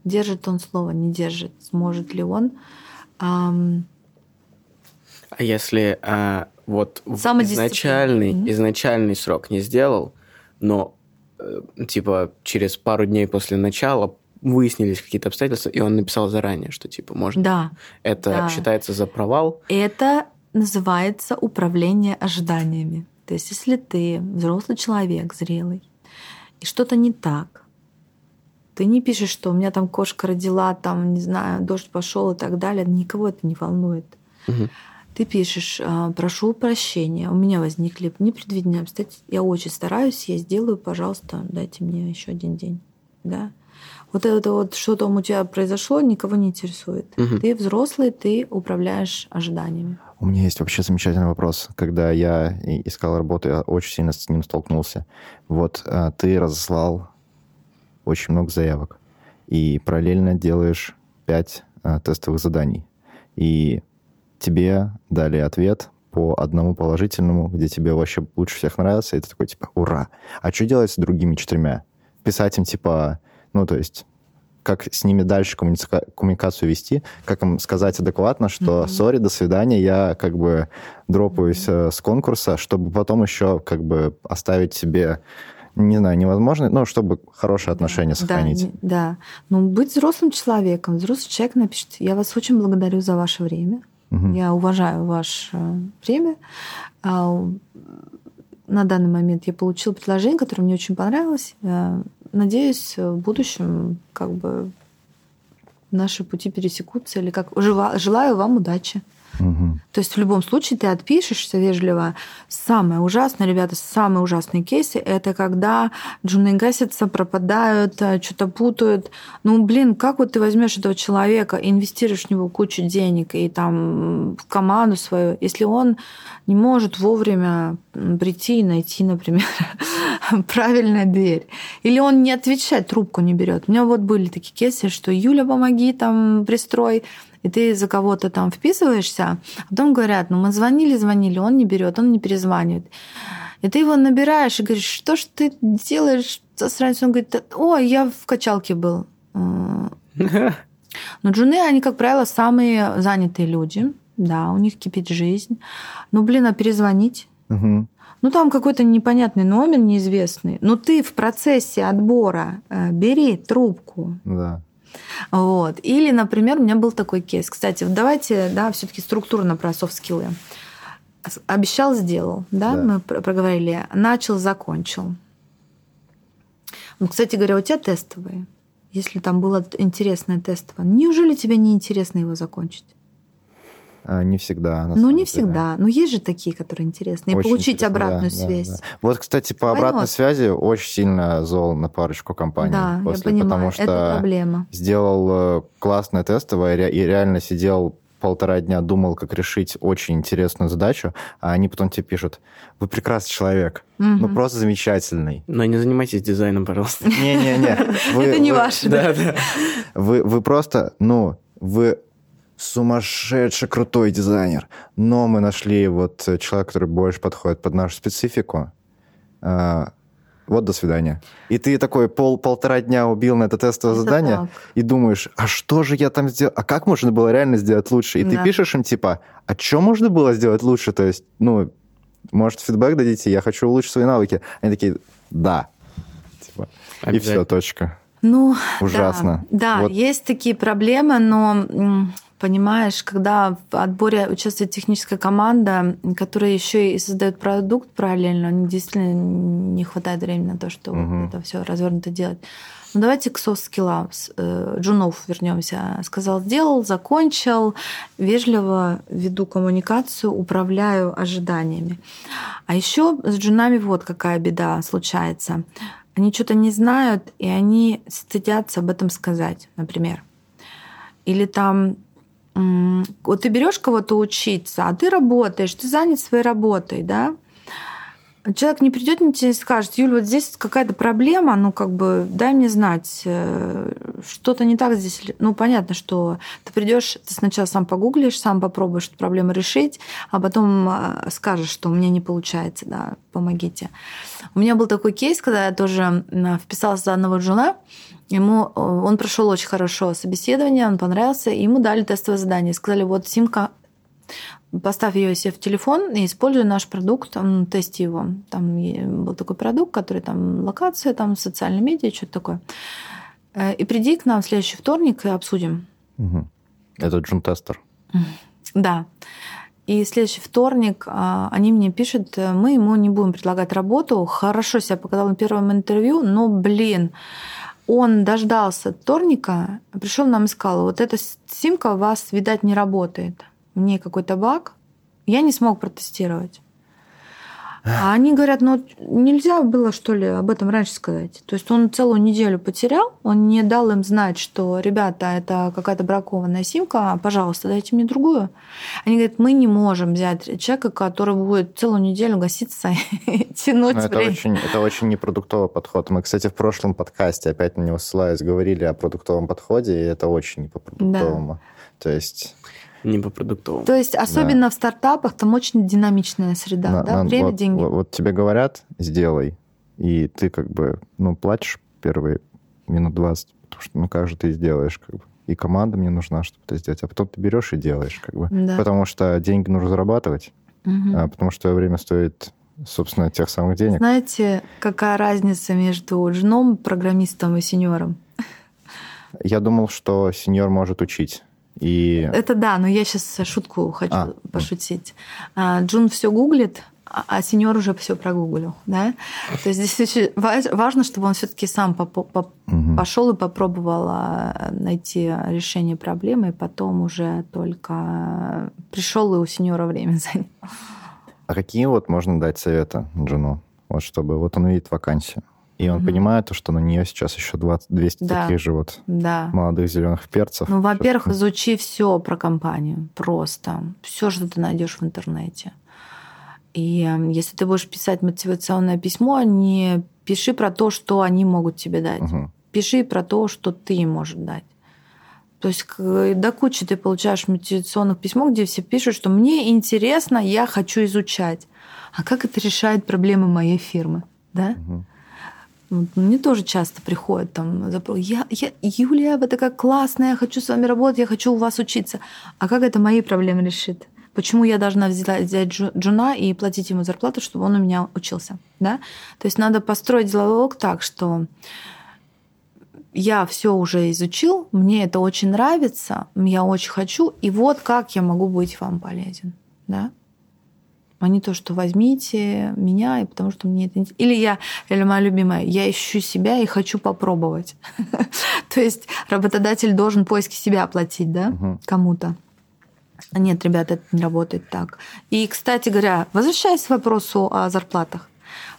Держит он слово, не держит. Сможет ли он? А если а, вот изначальный, Мгм. изначальный срок не сделал, но э, типа через пару дней после начала выяснились какие-то обстоятельства, и он написал заранее, что типа можно. Да. Это да. считается за провал. Это называется управление ожиданиями. То есть, если ты взрослый человек, зрелый, и что-то не так, ты не пишешь, что у меня там кошка родила, там, не знаю, дождь пошел и так далее, никого это не волнует. Ты пишешь, а, прошу прощения, у меня возникли непредвиденные обстоятельства, я очень стараюсь, я сделаю, пожалуйста, дайте мне еще один день. Да? Вот это вот, что там у тебя произошло, никого не интересует. Мгм. Ты взрослый, ты управляешь ожиданиями. У меня есть вообще замечательный вопрос. Когда я искал работу, я очень сильно с ним столкнулся. Вот а, ты разослал очень много заявок и параллельно делаешь пять а, тестовых заданий. И тебе дали ответ по одному положительному, где тебе вообще лучше всех нравится, и ты такой, типа, ура. А что делать с другими четырьмя? Писать им, типа, ну, то есть, как с ними дальше коммуника- коммуникацию вести, как им сказать адекватно, что сори, до свидания, я как бы дропаюсь э, с конкурса, чтобы потом еще как бы оставить себе, не знаю, невозможно, ну, чтобы хорошие отношения Да, сохранить. не- Да, Ну, быть взрослым человеком. Взрослый человек напишет, я вас очень благодарю за ваше время. Мгм. Я уважаю ваше время. А, На данный момент я получила предложение, которое мне очень понравилось. Э, Надеюсь, в будущем как бы наши пути пересекутся. Или как Жела- желаю вам удачи. Мгм. То есть в любом случае ты отпишешься вежливо. Самое ужасное, ребята, самые ужасные кейсы, это когда джуны гасятся, пропадают, что-то путают. Ну, блин, как вот ты возьмешь этого человека, инвестируешь в него кучу денег и там в команду свою, если он не может вовремя прийти и найти, например, <laughs> правильную дверь. Или он не отвечает, трубку не берет. У меня вот были такие кейсы, что Юля, помоги, там, пристрой и ты за кого-то там вписываешься, а потом говорят, ну мы звонили, звонили, он не берет, он не перезванивает. И ты его набираешь и говоришь, что ж ты делаешь, засранец? Он говорит, о, я в качалке был. <laughs> Но джуны, они, как правило, самые занятые люди. Да, у них кипит жизнь. Ну, блин, а перезвонить? Ну, там какой-то непонятный номер, неизвестный. Но ты в процессе отбора э, бери трубку, Да. Вот. Или, например, у меня был такой кейс. Кстати, вот давайте, да, все-таки структурно про софт-скиллы. Обещал, сделал, да, Да. мы про- проговорили. Начал, закончил. Ну, кстати говоря, у тебя тестовые. Если там было интересное тестовое, неужели тебе не интересно его закончить? А, Не всегда. на ну, самом не деле. всегда. Но есть же такие, которые интересные. И Очень получить обратную да, да, связь. да. Вот, кстати, по обратной Поймёт. связи очень сильно зол на парочку компаний. Да, после, я понимаю, потому что это проблема. сделал э, классное тестовое и реально сидел полтора дня, думал, как решить очень интересную задачу, а они потом тебе пишут, вы прекрасный человек, ну Мгм. просто замечательный. Но не занимайтесь дизайном, пожалуйста. Не-не-не. <laughs> Это не ваше. Да, да. <laughs> Вы, вы просто, ну, вы сумасшедший крутой дизайнер. Но мы нашли вот э, человека, который больше подходит под нашу специфику. А, вот до свидания. И ты такой пол, полтора дня убил на это тестовое Это задание так. и думаешь, а что же я там сделал? А как можно было реально сделать лучше? И ты Да. пишешь им типа, а что можно было сделать лучше? То есть, ну, может, фидбэк дадите, я хочу улучшить свои навыки. Они такие, да. бы. И все, точка. Ну, ужасно. Да, да вот. есть такие проблемы, но понимаешь, когда в отборе участвует техническая команда, которая еще и создает продукт параллельно, действительно не хватает времени на то, чтобы угу. это все развернуто делать. Ну, давайте к софт-скиллам. Э, Джунов вернемся. Сказал, сделал, закончил, вежливо веду коммуникацию, управляю ожиданиями. А еще с джунами вот какая беда случается. Они что-то не знают, и они стыдятся об этом сказать, например. Или там вот ты берешь кого-то учиться, а ты работаешь, ты занят своей работой, да? Человек не придет на тебя и скажет, Юль, вот здесь какая-то проблема, ну как бы дай мне знать, э, что-то не так здесь. Ну понятно, что ты придешь, ты сначала сам погуглишь, сам попробуешь эту проблему решить, а потом э, скажешь, что у меня не получается, да, помогите. У меня был такой кейс, когда я тоже вписалась за одного джуна, Ему, э, он прошел очень хорошо собеседование, он понравился, и ему дали тестовое задание. Сказали, вот симка, поставь ее себе в телефон и используй наш продукт, там, тести его. Там был такой продукт, который там локация, там социальные медиа, что-то такое. Э, и приди к нам в следующий вторник и обсудим. Угу. Это джун-тестер. Да. И следующий вторник а, они мне пишут, мы ему не будем предлагать работу. Хорошо себя показал на первом интервью, но, блин, он дождался вторника, пришел нам и сказал, вот эта симка у вас, видать, не работает. В ней какой-то баг. Я не смог протестировать. А они говорят, ну нельзя было, что ли, об этом раньше сказать. То есть он целую неделю потерял, он не дал им знать, что, ребята, это какая-то бракованная симка, пожалуйста, дайте мне другую. Они говорят, мы не можем взять человека, который будет целую неделю гаситься и <laughs> тянуть Но это очень, это очень непродуктовый подход. Мы, кстати, в прошлом подкасте, опять на него ссылаюсь, говорили о продуктовом подходе, и это очень не по-продуктовому. Да. То есть не по продуктовому. То есть особенно да. в стартапах там очень динамичная среда, на, да, на, время, вот, деньги. Вот, вот тебе говорят, сделай, и ты как бы, ну, платишь первые минут 20, потому что, ну, как же ты сделаешь, как бы. И команда мне нужна, чтобы это сделать. А потом ты берешь и делаешь, как бы. Да. Потому что деньги нужно зарабатывать, угу. а потому что время стоит собственно, тех самых денег. Знаете, какая разница между женом, программистом и сеньором? Я думал, что сеньор может учить. И... Это да, но я сейчас шутку хочу а, пошутить. А, Джун все гуглит, а, а сеньор уже все прогуглил, да? То есть здесь очень важно, чтобы он все-таки сам угу. пошел и попробовал а, найти решение проблемы, и потом уже только пришел и у сеньора время <laughs> занял. А какие вот можно дать советы Джуну? Вот чтобы вот он видит вакансию. И он угу. понимает, что на нее сейчас еще 20, 200 да. таких же вот да. молодых зеленых перцев. Ну, во-первых, изучи все про компанию. Просто. Все, что ты найдешь в интернете. И эм, если ты будешь писать мотивационное письмо, не пиши про то, что они могут тебе дать. Угу. Пиши про то, что ты им можешь дать. То есть до кучи ты получаешь мотивационных письмо, где все пишут, что мне интересно, я хочу изучать. А как это решает проблемы моей фирмы? Да? Угу. Мне тоже часто приходят там запрос. Я, я, Юлия, вы такая классная, я хочу с вами работать, я хочу у вас учиться. А как это мои проблемы решит? Почему я должна взять, взять джуна и платить ему зарплату, чтобы он у меня учился? Да? То есть надо построить диалог так, что я все уже изучил, мне это очень нравится, я очень хочу, и вот как я могу быть вам полезен. Да? А не то, что возьмите меня, и потому что мне это Или я, или моя любимая, я ищу себя и хочу попробовать. <laughs> То есть работодатель должен поиски себя оплатить, да, кому-то. Нет, ребята, это не работает так. И, кстати говоря, возвращаясь к вопросу о зарплатах.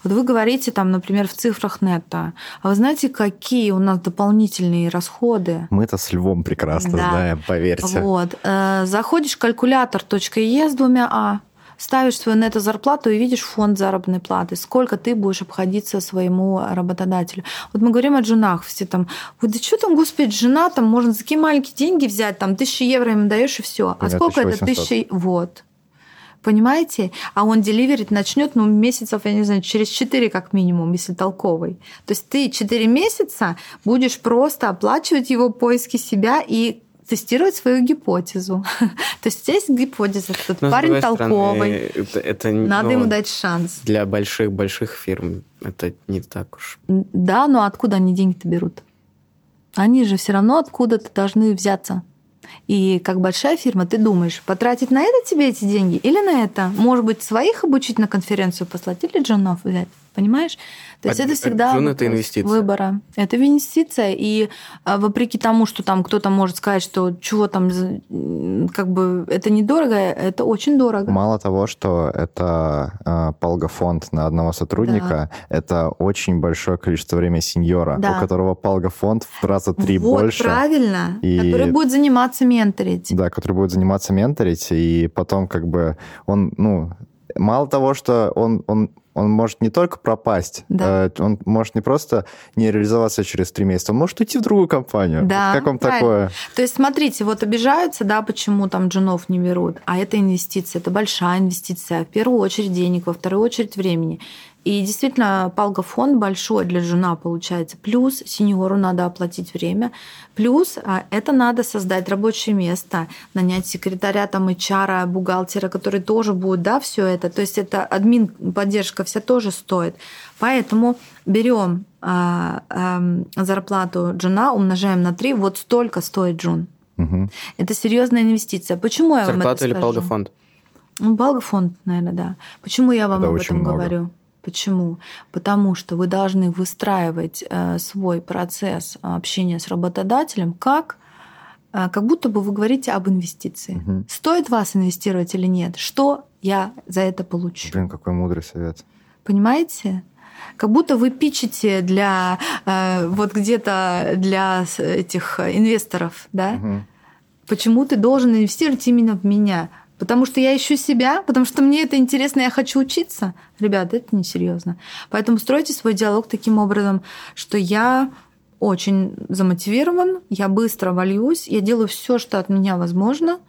Вот вы говорите там, например, в цифрах нетто. А вы знаете, какие у нас дополнительные расходы? Мы это с Львом прекрасно да. знаем, поверьте. Вот. Э, заходишь в калькулятор.е с двумя А, ставишь свою нето-зарплату и видишь фонд заработной платы, сколько ты будешь обходиться своему работодателю. Вот мы говорим о женах, все там, вот да что там, господи, жена, там можно за такие маленькие деньги взять, там, тысячи евро им даешь и все. А сколько 1800. это тысячи? Вот. Понимаете? А он деливерить начнет, ну, месяцев, я не знаю, через 4 как минимум, если толковый. То есть ты 4 месяца будешь просто оплачивать его поиски себя и тестировать свою гипотезу. <laughs> То есть есть гипотеза, этот Но, парень толковый, стороны, это, это, надо ну, ему дать шанс. Для больших-больших фирм это не так уж. Да, но откуда они деньги-то берут? Они же все равно откуда-то должны взяться. И как большая фирма, ты думаешь, потратить на это тебе эти деньги или на это? Может быть, своих обучить на конференцию послать или джунов взять? Понимаешь? То есть а, это всегда Джун это инвестиция. выбора. Это инвестиция. И а, вопреки тому, что там кто-то может сказать, что чего там, как бы это недорого, это очень дорого. Мало того, что это э, палгофонд на одного сотрудника, да. это очень большое количество времени сеньора, да. у которого палгофонд в раза три вот, больше. правильно. И... Который будет заниматься менторить. Да, который будет заниматься менторить, и потом как бы он, ну, мало того, что он, он он может не только пропасть, да. Э, он может не просто не реализоваться через три месяца, он может уйти в другую компанию. Да, как вам правильно. такое? То есть, смотрите, вот обижаются, да, почему там джунов не берут, а это инвестиция, это большая инвестиция. В первую очередь денег, во вторую очередь времени. И действительно, палгофонд большой для жена получается. Плюс сеньору надо оплатить время. Плюс а, это надо создать рабочее место, нанять секретаря, там, HR, бухгалтера, который тоже будет, да, все это. То есть это админ поддержка вся тоже стоит. Поэтому берем а, а, зарплату джуна, умножаем на 3, вот столько стоит джун. Угу. Это серьезная инвестиция. Почему я Зарплата вам это или скажу? палгофонд? Ну, палгофонд, наверное, да. Почему я вам это об этом много. говорю? Почему? Потому что вы должны выстраивать э, свой процесс общения с работодателем как э, как будто бы вы говорите об инвестиции. Угу. Стоит вас инвестировать или нет? Что я за это получу? Блин, какой мудрый совет. Понимаете? Как будто вы пичете для э, вот где-то для этих инвесторов, да? Угу. Почему ты должен инвестировать именно в меня? Потому что я ищу себя, потому что мне это интересно, я хочу учиться. Ребята, это несерьезно. Поэтому стройте свой диалог таким образом, что я очень замотивирован, я быстро вольюсь, я делаю все, что от меня возможно,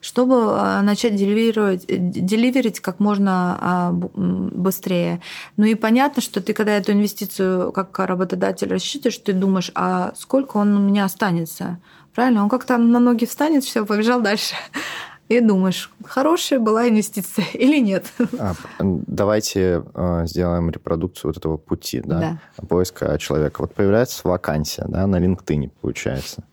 чтобы а, начать деливерировать, деливерить как можно а, быстрее. Ну и понятно, что ты, когда эту инвестицию как работодатель рассчитываешь, ты думаешь, а сколько он у меня останется? Правильно? Он как-то на ноги встанет, все, побежал дальше и думаешь, хорошая была инвестиция <laughs> или нет. А, давайте э, сделаем репродукцию вот этого пути, да, да. поиска человека. Вот появляется вакансия, да, на LinkedIn получается.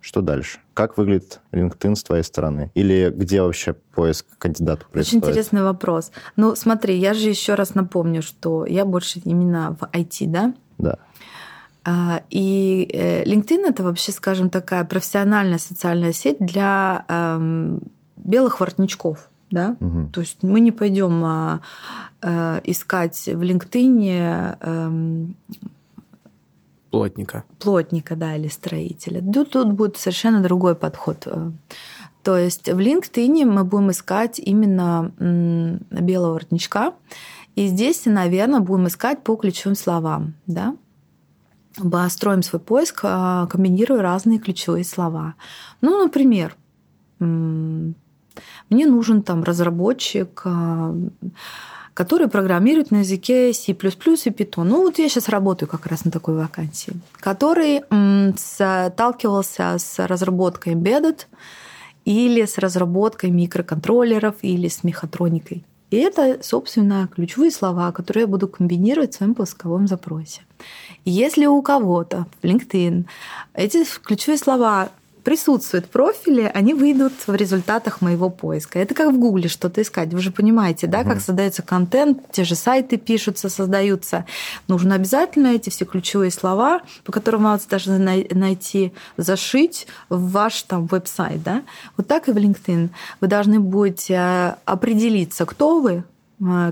Что дальше? Как выглядит LinkedIn с твоей стороны? Или где вообще поиск кандидата происходит? Очень интересный вопрос. Ну, смотри, я же еще раз напомню, что я больше именно в IT, да? Да. А, и э, LinkedIn это вообще, скажем, такая профессиональная социальная сеть для эм, белых воротничков. Да? Угу. То есть мы не пойдем а, а, искать в LinkedIn а, плотника. Плотника, да, или строителя. Тут, тут будет совершенно другой подход. То есть в LinkedIn мы будем искать именно белого воротничка. И здесь, наверное, будем искать по ключевым словам. Да? Строим свой поиск, а, комбинируя разные ключевые слова. Ну, например, мне нужен там разработчик, а, который программирует на языке C++ и Python. Ну вот я сейчас работаю как раз на такой вакансии, который сталкивался с разработкой embedded или с разработкой микроконтроллеров или с мехатроникой. И это, собственно, ключевые слова, которые я буду комбинировать в своем поисковом запросе. Если у кого-то в LinkedIn эти ключевые слова присутствуют в профиле, они выйдут в результатах моего поиска. Это как в Гугле что-то искать. Вы же понимаете, да, угу. как создается контент, те же сайты пишутся, создаются. Нужно обязательно эти все ключевые слова, по которым вас должны найти, зашить в ваш там веб-сайт, да. Вот так и в LinkedIn. Вы должны будете э, определиться, кто вы,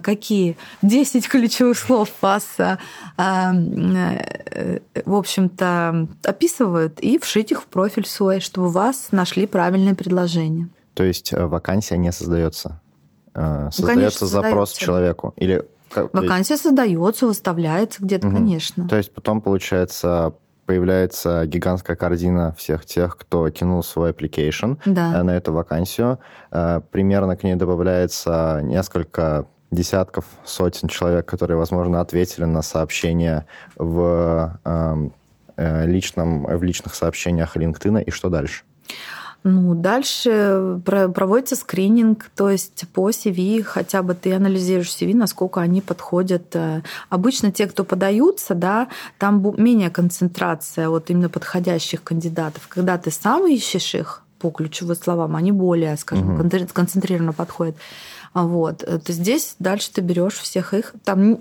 какие 10 ключевых слов вас, э, э, в общем-то, описывают, и вшить их в профиль свой, чтобы у вас нашли правильное предложение. То есть вакансия не создается? Создается ну, конечно, запрос создается. человеку? Или Вакансия создается, выставляется где-то, угу. конечно. То есть потом, получается, появляется гигантская корзина всех тех, кто кинул свой application да. на эту вакансию. Примерно к ней добавляется несколько десятков, сотен человек, которые, возможно, ответили на сообщения в, эм, э, личном, в личных сообщениях LinkedIn, и что дальше? Ну, дальше проводится скрининг, то есть по CV, хотя бы ты анализируешь CV, насколько они подходят. Э, обычно те, кто подаются, да, там менее концентрация вот именно подходящих кандидатов. Когда ты сам ищешь их по ключевым словам, они более, скажем, угу. концентрированно подходят. Вот. Э, то здесь дальше ты берешь всех их. Там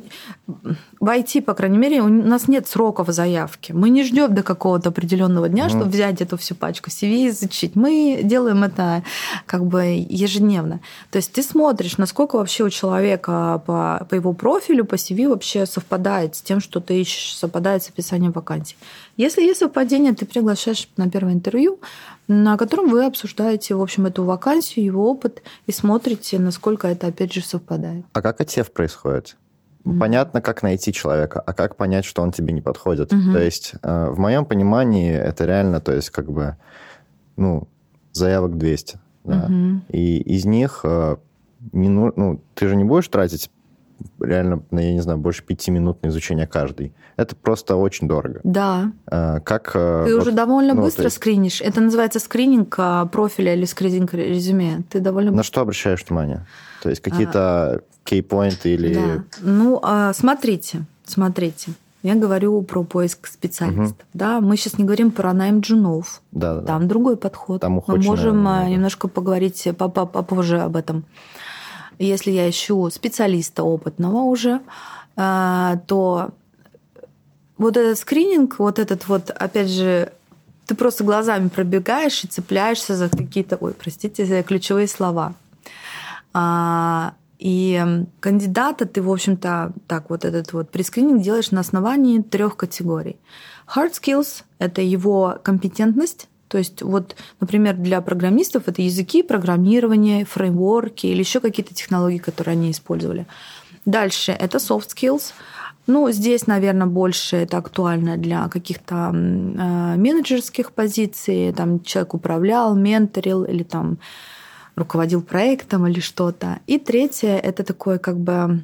в IT, по крайней мере, у нас нет сроков заявки. Мы не ждем до какого-то определенного дня, mm. чтобы взять эту всю пачку CV и изучить. Мы делаем это как бы ежедневно. То есть ты смотришь, насколько вообще у человека по, по его профилю, по CV вообще совпадает с тем, что ты ищешь, совпадает с описанием вакансии. Если есть совпадение, ты приглашаешь на первое интервью, на котором вы обсуждаете, в общем, эту вакансию, его опыт и смотрите, насколько это, опять же, совпадает. А как отсев происходит? Mm-hmm. Понятно, как найти человека, а как понять, что он тебе не подходит. Mm-hmm. То есть, э, в моем понимании, это реально, то есть, как бы, ну, заявок 200, да, mm-hmm. и из них э, не, ну, ну, ты же не будешь тратить реально, ну, я не знаю, больше пяти минут на изучение каждой. Это просто очень дорого. Да. А, как... Э, Ты вот, уже довольно ну, быстро есть... скринишь. Это называется скрининг а, профиля или скрининг резюме. Ты довольно... На что обращаешь внимание? То есть какие-то кей-поинты или... Да. Ну, а, смотрите, смотрите. Я говорю про поиск специалистов. Угу. Да, мы сейчас не говорим про найм джунов. Да, да, Там другой подход. Там мы можем наверное, немножко поговорить попозже об этом если я ищу специалиста опытного уже, э, то вот этот скрининг, вот этот вот, опять же, ты просто глазами пробегаешь и цепляешься за какие-то, ой, простите, за ключевые слова. А, и кандидата ты, в общем-то, так вот этот вот прескрининг делаешь на основании трех категорий. Hard skills — это его компетентность, то есть вот, например, для программистов это языки программирования, фреймворки или еще какие-то технологии, которые они использовали. Дальше это soft skills. Ну, здесь, наверное, больше это актуально для каких-то э, менеджерских позиций. Там человек управлял, менторил или там руководил проектом или что-то. И третье — это такое как бы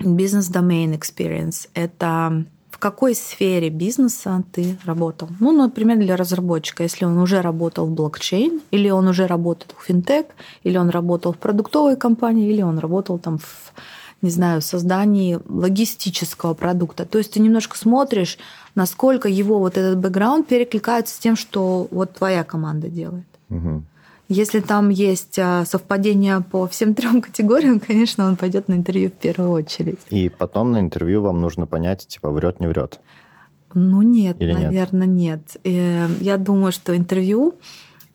бизнес-домен experience. Это какой сфере бизнеса ты работал? Ну, например, для разработчика, если он уже работал в блокчейн, или он уже работал в финтех, или он работал в продуктовой компании, или он работал там в не знаю, создании логистического продукта. То есть ты немножко смотришь, насколько его вот этот бэкграунд перекликается с тем, что вот твоя команда делает. Угу. Если там есть а, совпадение по всем <laughs> трем категориям, конечно, он пойдет на интервью в первую очередь. И потом на интервью вам нужно понять, типа, врет, не врет. Ну нет, Или наверное, нет. нет. Э, я думаю, что интервью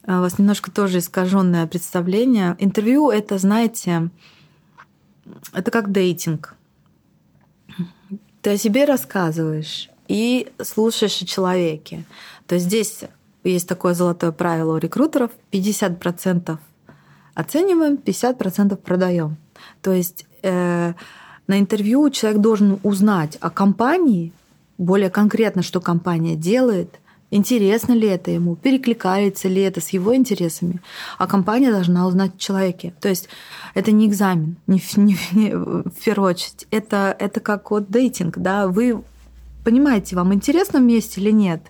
а, у вас немножко тоже искаженное представление. Интервью это, знаете, это как дейтинг. Ты о себе рассказываешь и слушаешь о человеке. То есть здесь есть такое золотое правило у рекрутеров. 50% оцениваем, 50% продаем. То есть э, на интервью человек должен узнать о компании, более конкретно, что компания делает, интересно ли это ему, перекликается ли это с его интересами. А компания должна узнать о человеке. То есть это не экзамен, <laughs> не, не, не в первую очередь. Это, это как вот дейтинг. Да? Вы понимаете, вам интересно вместе или нет.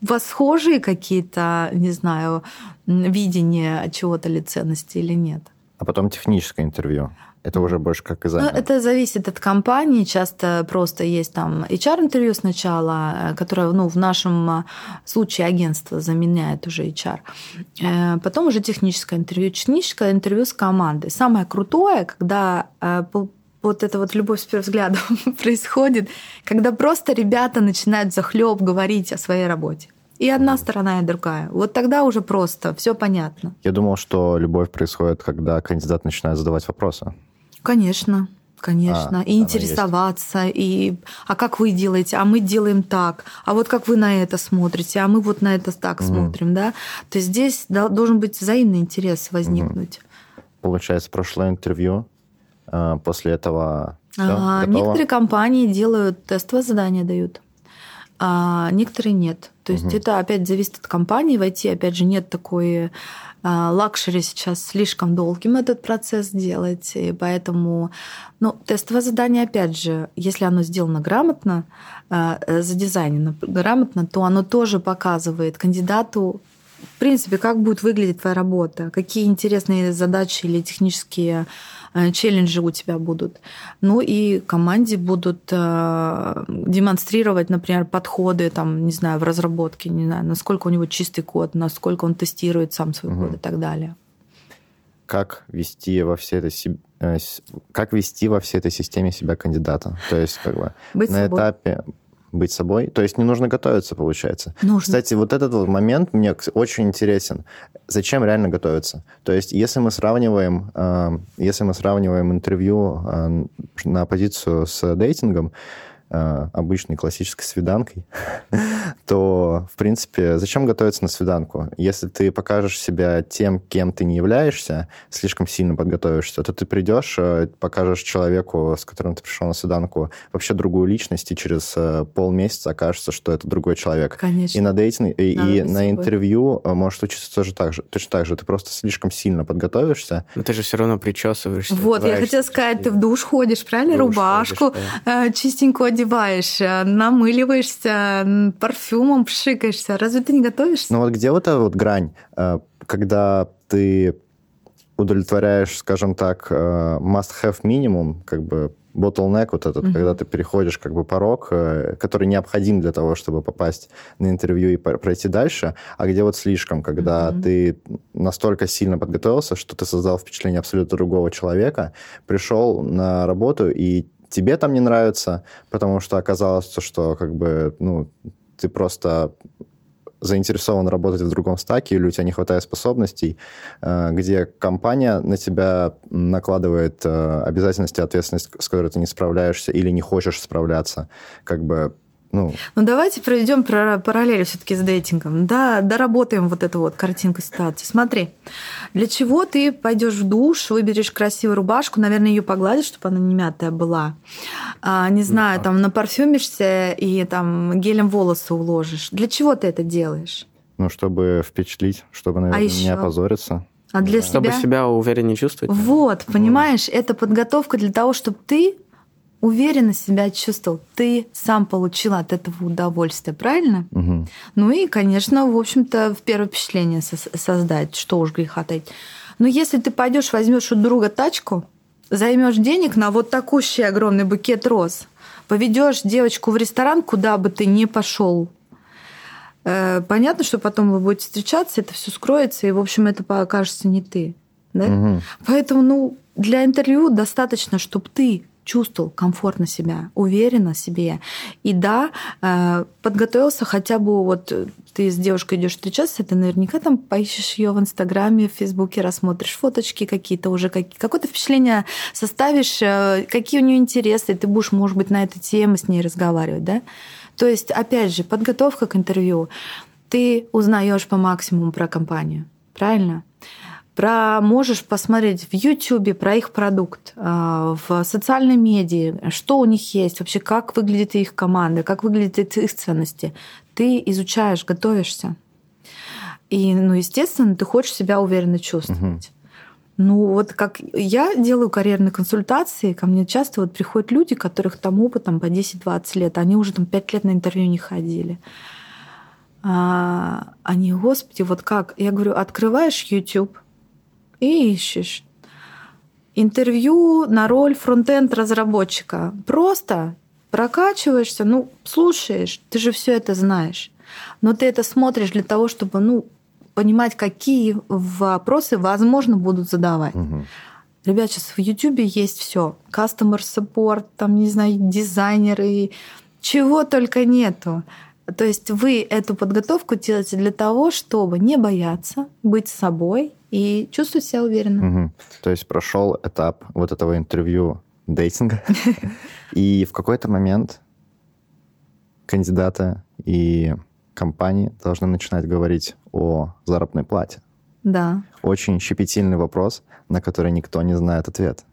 А, у вас схожие какие-то, не знаю, видения чего-то ли ценности или нет? А потом техническое интервью. Это уже больше как экзамен. Ну, это зависит от компании. Часто просто есть там HR-интервью сначала, которое ну, в нашем случае агентство заменяет уже HR. Э, потом уже техническое интервью. Техническое интервью с командой. Самое крутое, когда э, вот эта вот любовь с первого взгляда <laughs> происходит, когда просто ребята начинают захлеб говорить о своей работе. И одна сторона, и другая. Вот тогда уже просто все понятно. Я думал, что любовь происходит, когда кандидат начинает задавать вопросы. Конечно. Конечно, а, и интересоваться, есть. и а как вы делаете, а мы делаем так, а вот как вы на это смотрите, а мы вот на это так угу. смотрим, да. То есть здесь должен быть взаимный интерес возникнуть. Угу. Получается, прошлое интервью после этого все, а, Некоторые компании делают тестовое задание, дают, а некоторые нет. То есть угу. это опять зависит от компании. В IT, опять же, нет такой а, luxury сейчас слишком долгим этот процесс делать, и поэтому, ну, тестовое задание, опять же, если оно сделано грамотно, а, задизайнено грамотно, то оно тоже показывает кандидату в принципе, как будет выглядеть твоя работа, какие интересные задачи или технические э, челленджи у тебя будут. Ну и команде будут э, демонстрировать, например, подходы, там, не знаю, в разработке, не знаю, насколько у него чистый код, насколько он тестирует сам свой угу. код и так далее. Как вести во всей этой э, как вести во всей этой системе себя кандидата? То есть, как бы Быть на собой. этапе быть собой. То есть не нужно готовиться, получается. Нужно. Кстати, вот этот вот момент мне очень интересен. Зачем реально готовиться? То есть если мы сравниваем, э, если мы сравниваем интервью э, на позицию с дейтингом, Э, обычной классической свиданкой, <laughs> то, в принципе, зачем готовиться на свиданку? Если ты покажешь себя тем, кем ты не являешься, слишком сильно подготовишься, то ты придешь, э, покажешь человеку, с которым ты пришел на свиданку, вообще другую личность, и через э, полмесяца окажется, что это другой человек. Конечно. И на дейтинг, и, и на интервью может случиться тоже так же, точно так же. Ты просто слишком сильно подготовишься. Но ты же все равно причесываешься. Вот, я хотела сказать, ты в душ ходишь, правильно? Душ Рубашку ходишь, да. чистенькую одеваешь, э, намыливаешься, парфюмом пшикаешься. Разве ты не готовишься? Ну вот где вот эта вот грань, э, когда ты удовлетворяешь, скажем так, э, must-have минимум, как бы bottleneck вот этот, mm-hmm. когда ты переходишь как бы порог, который необходим для того, чтобы попасть на интервью и пройти дальше, а где вот слишком, когда mm-hmm. ты настолько сильно подготовился, что ты создал впечатление абсолютно другого человека, пришел на работу и тебе там не нравится, потому что оказалось, что как бы, ну, ты просто заинтересован работать в другом стаке, или у тебя не хватает способностей, э, где компания на тебя накладывает э, обязательности, ответственность, с которой ты не справляешься или не хочешь справляться. Как бы ну, ну давайте проведем параллели все-таки с дейтингом. Да, доработаем вот эту вот картинку ситуации. Смотри, для чего ты пойдешь в душ, выберешь красивую рубашку, наверное, ее погладишь, чтобы она не мятая была. А, не знаю, да. там напарфюмишься и там гелем волосы уложишь. Для чего ты это делаешь? Ну, чтобы впечатлить, чтобы, а наверное, а еще? не опозориться. А для да. себя... Чтобы себя увереннее чувствовать. Вот, понимаешь, mm. это подготовка для того, чтобы ты уверенно себя чувствовал, ты сам получил от этого удовольствие, правильно? Угу. Ну и, конечно, в общем-то, в первое впечатление создать, что уж греха таить. Но если ты пойдешь, возьмешь у друга тачку, займешь денег на вот такущий огромный букет роз, поведешь девочку в ресторан, куда бы ты ни пошел, э, понятно, что потом вы будете встречаться, это все скроется, и, в общем, это покажется не ты. Да? Угу. Поэтому, ну, для интервью достаточно, чтобы ты чувствовал комфортно себя, уверенно себе. И да, э, подготовился хотя бы вот ты с девушкой идешь встречаться, ты наверняка там поищешь ее в Инстаграме, в Фейсбуке, рассмотришь фоточки какие-то уже, какое-то впечатление составишь, э, какие у нее интересы, и ты будешь, может быть, на эту тему с ней разговаривать, да? То есть, опять же, подготовка к интервью. Ты узнаешь по максимуму про компанию, правильно? Про можешь посмотреть в YouTube про их продукт, а, в социальной медиа, что у них есть, вообще как выглядит их команда, как выглядят их ценности. Ты изучаешь, готовишься. И, ну, естественно, ты хочешь себя уверенно чувствовать. Угу. Ну, вот как я делаю карьерные консультации, ко мне часто вот приходят люди, которых там опытом по 10-20 лет, они уже там 5 лет на интервью не ходили. А, они, господи, вот как? Я говорю, открываешь YouTube, и ищешь. Интервью на роль фронтенд разработчика. Просто прокачиваешься, ну, слушаешь, ты же все это знаешь. Но ты это смотришь для того, чтобы, ну, понимать, какие вопросы, возможно, будут задавать. Угу. Ребят, сейчас в YouTube есть все. Customer support, там, не знаю, дизайнеры, чего только нету. То есть вы эту подготовку делаете для того, чтобы не бояться быть собой и чувствовать себя уверенно. Угу. То есть прошел этап вот этого интервью дейтинга, <laughs> и в какой-то момент кандидаты и компании должны начинать говорить о заработной плате. Да. Очень щепетильный вопрос, на который никто не знает ответ.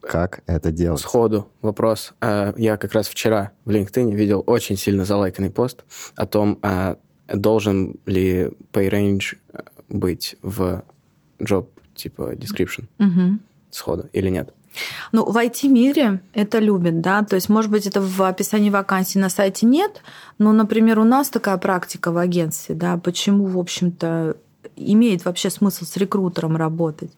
Как это делать? Сходу вопрос. А, я как раз вчера в LinkedIn видел очень сильно залайканный пост о том, а, должен ли pay range быть в job типа description угу. сходу или нет? Ну, в IT-мире это любят, да, то есть, может быть, это в описании вакансий на сайте нет, но, например, у нас такая практика в агентстве, да, почему, в общем-то, имеет вообще смысл с рекрутером работать.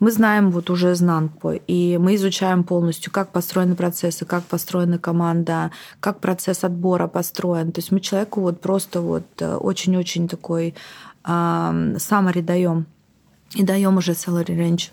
Мы знаем вот уже изнанку, и мы изучаем полностью, как построены процессы, как построена команда, как процесс отбора построен. То есть мы человеку вот просто вот э, очень-очень такой summary даем и даем уже salary range.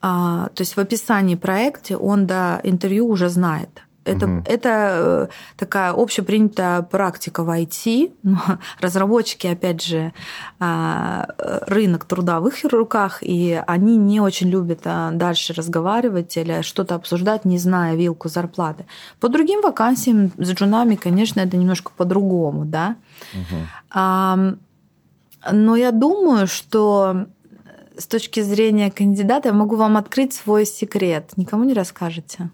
А, то есть в описании проекта он до интервью уже знает. Это, угу. это э, такая общепринятая практика в IT. <laughs> Разработчики, опять же, а, рынок труда в их руках, и они не очень любят а, дальше разговаривать или что-то обсуждать, не зная вилку зарплаты. По другим вакансиям с джунами, конечно, это немножко по-другому, да. Угу. Но я думаю, что с точки зрения кандидата я могу вам открыть свой секрет. Никому не расскажете?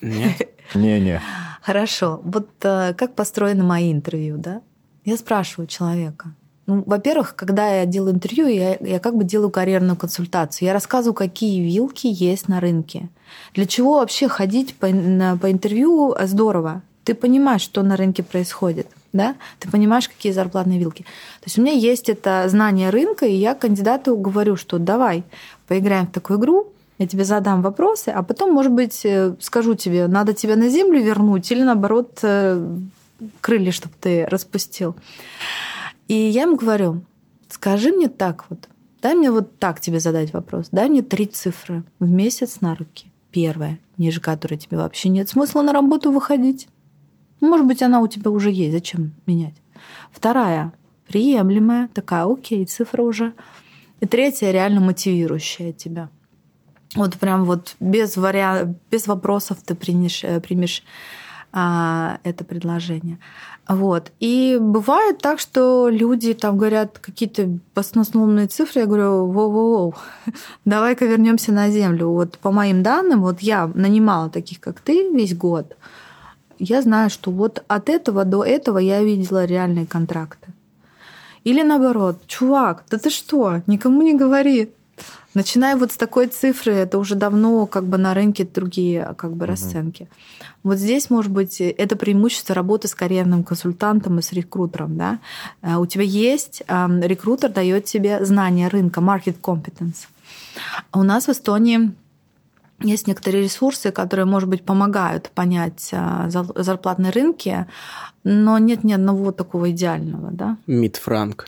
Нет. <laughs> Не-не. Хорошо. Вот э, как построены мои интервью, да? Я спрашиваю человека. Ну, во-первых, когда я делаю интервью, я, я как бы делаю карьерную консультацию. Я рассказываю, какие вилки есть на рынке. Для чего вообще ходить по, на, по интервью здорово. Ты понимаешь, что на рынке происходит да, ты понимаешь, какие зарплатные вилки. То есть у меня есть это знание рынка, и я кандидату говорю, что давай поиграем в такую игру, я тебе задам вопросы, а потом, может быть, э, скажу тебе, надо тебя на землю вернуть или, наоборот, э, крылья, чтобы ты распустил. И я ему говорю, скажи мне так вот, дай мне вот так тебе задать вопрос, дай мне три цифры в месяц на руки. Первая, ниже которой тебе вообще нет смысла на работу выходить. Может быть, она у тебя уже есть, зачем менять? Вторая, приемлемая, такая, окей, цифра уже. И третья, реально мотивирующая тебя. Вот прям вот без, вариа... без вопросов ты примешь, э, примешь а, это предложение. Вот. И бывает так, что люди там говорят какие-то баснословные цифры. Я говорю, воу-воу, <laughs> давай-ка вернемся на землю. Вот по моим данным, вот я нанимала таких, как ты, весь год я знаю, что вот от этого до этого я видела реальные контракты. Или наоборот, чувак, да ты что, никому не говори. Начиная вот с такой цифры, это уже давно как бы на рынке другие как бы расценки. Угу. Вот здесь, может быть, это преимущество работы с карьерным консультантом и с рекрутером. Да? Э, у тебя есть, рекрутер дает тебе знание рынка, market competence. У нас в Эстонии есть некоторые ресурсы, которые, может быть, помогают понять а, зарплатные рынки, но нет ни одного такого идеального. Да? Мид Франк.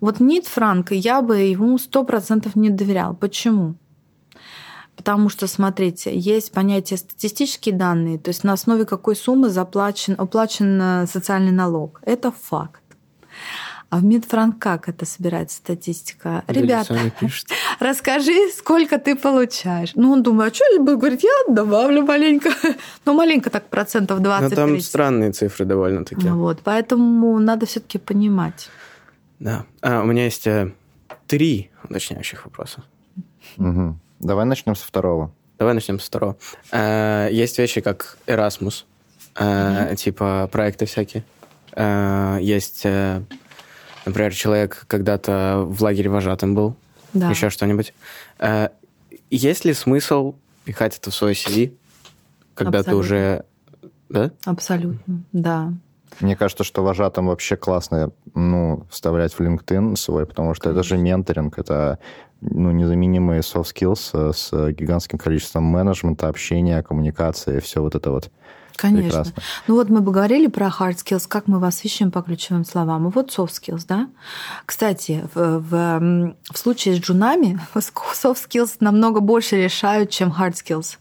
Вот Мид Франк, я бы ему сто процентов не доверял. Почему? Потому что, смотрите, есть понятие статистические данные, то есть на основе какой суммы заплачен, оплачен э, социальный налог. Это факт. А в Минфранк как это собирается статистика? Да Ребята, <laughs> расскажи, сколько ты получаешь. Ну, он думает, а что я буду говорить? Я добавлю маленько. <laughs> Ну, маленько так, процентов 20 Но там странные цифры довольно-таки. Ну, вот, поэтому надо все таки понимать. Да. А, у меня есть э, три уточняющих вопроса. Угу. Давай начнем со второго. Давай начнем со второго. А, есть вещи, как Erasmus, а, угу. типа проекты всякие. А, есть Например, человек когда-то в лагере вожатым был, да. еще что-нибудь. Э, есть ли смысл пихать это в свой CV, когда Абсолютно. ты уже... Да? Абсолютно, да. Мне кажется, что вожатым вообще классно ну, вставлять в LinkedIn свой, потому что это же менторинг, это ну, незаменимые soft skills э, с гигантским количеством менеджмента, общения, коммуникации, все вот это вот. Конечно. Прекрасно. Ну вот мы бы говорили про hard skills, как мы вас ищем по ключевым словам. И вот soft skills, да? Кстати, в, в, в случае с джунами <laughs> soft skills намного больше решают, чем hard skills.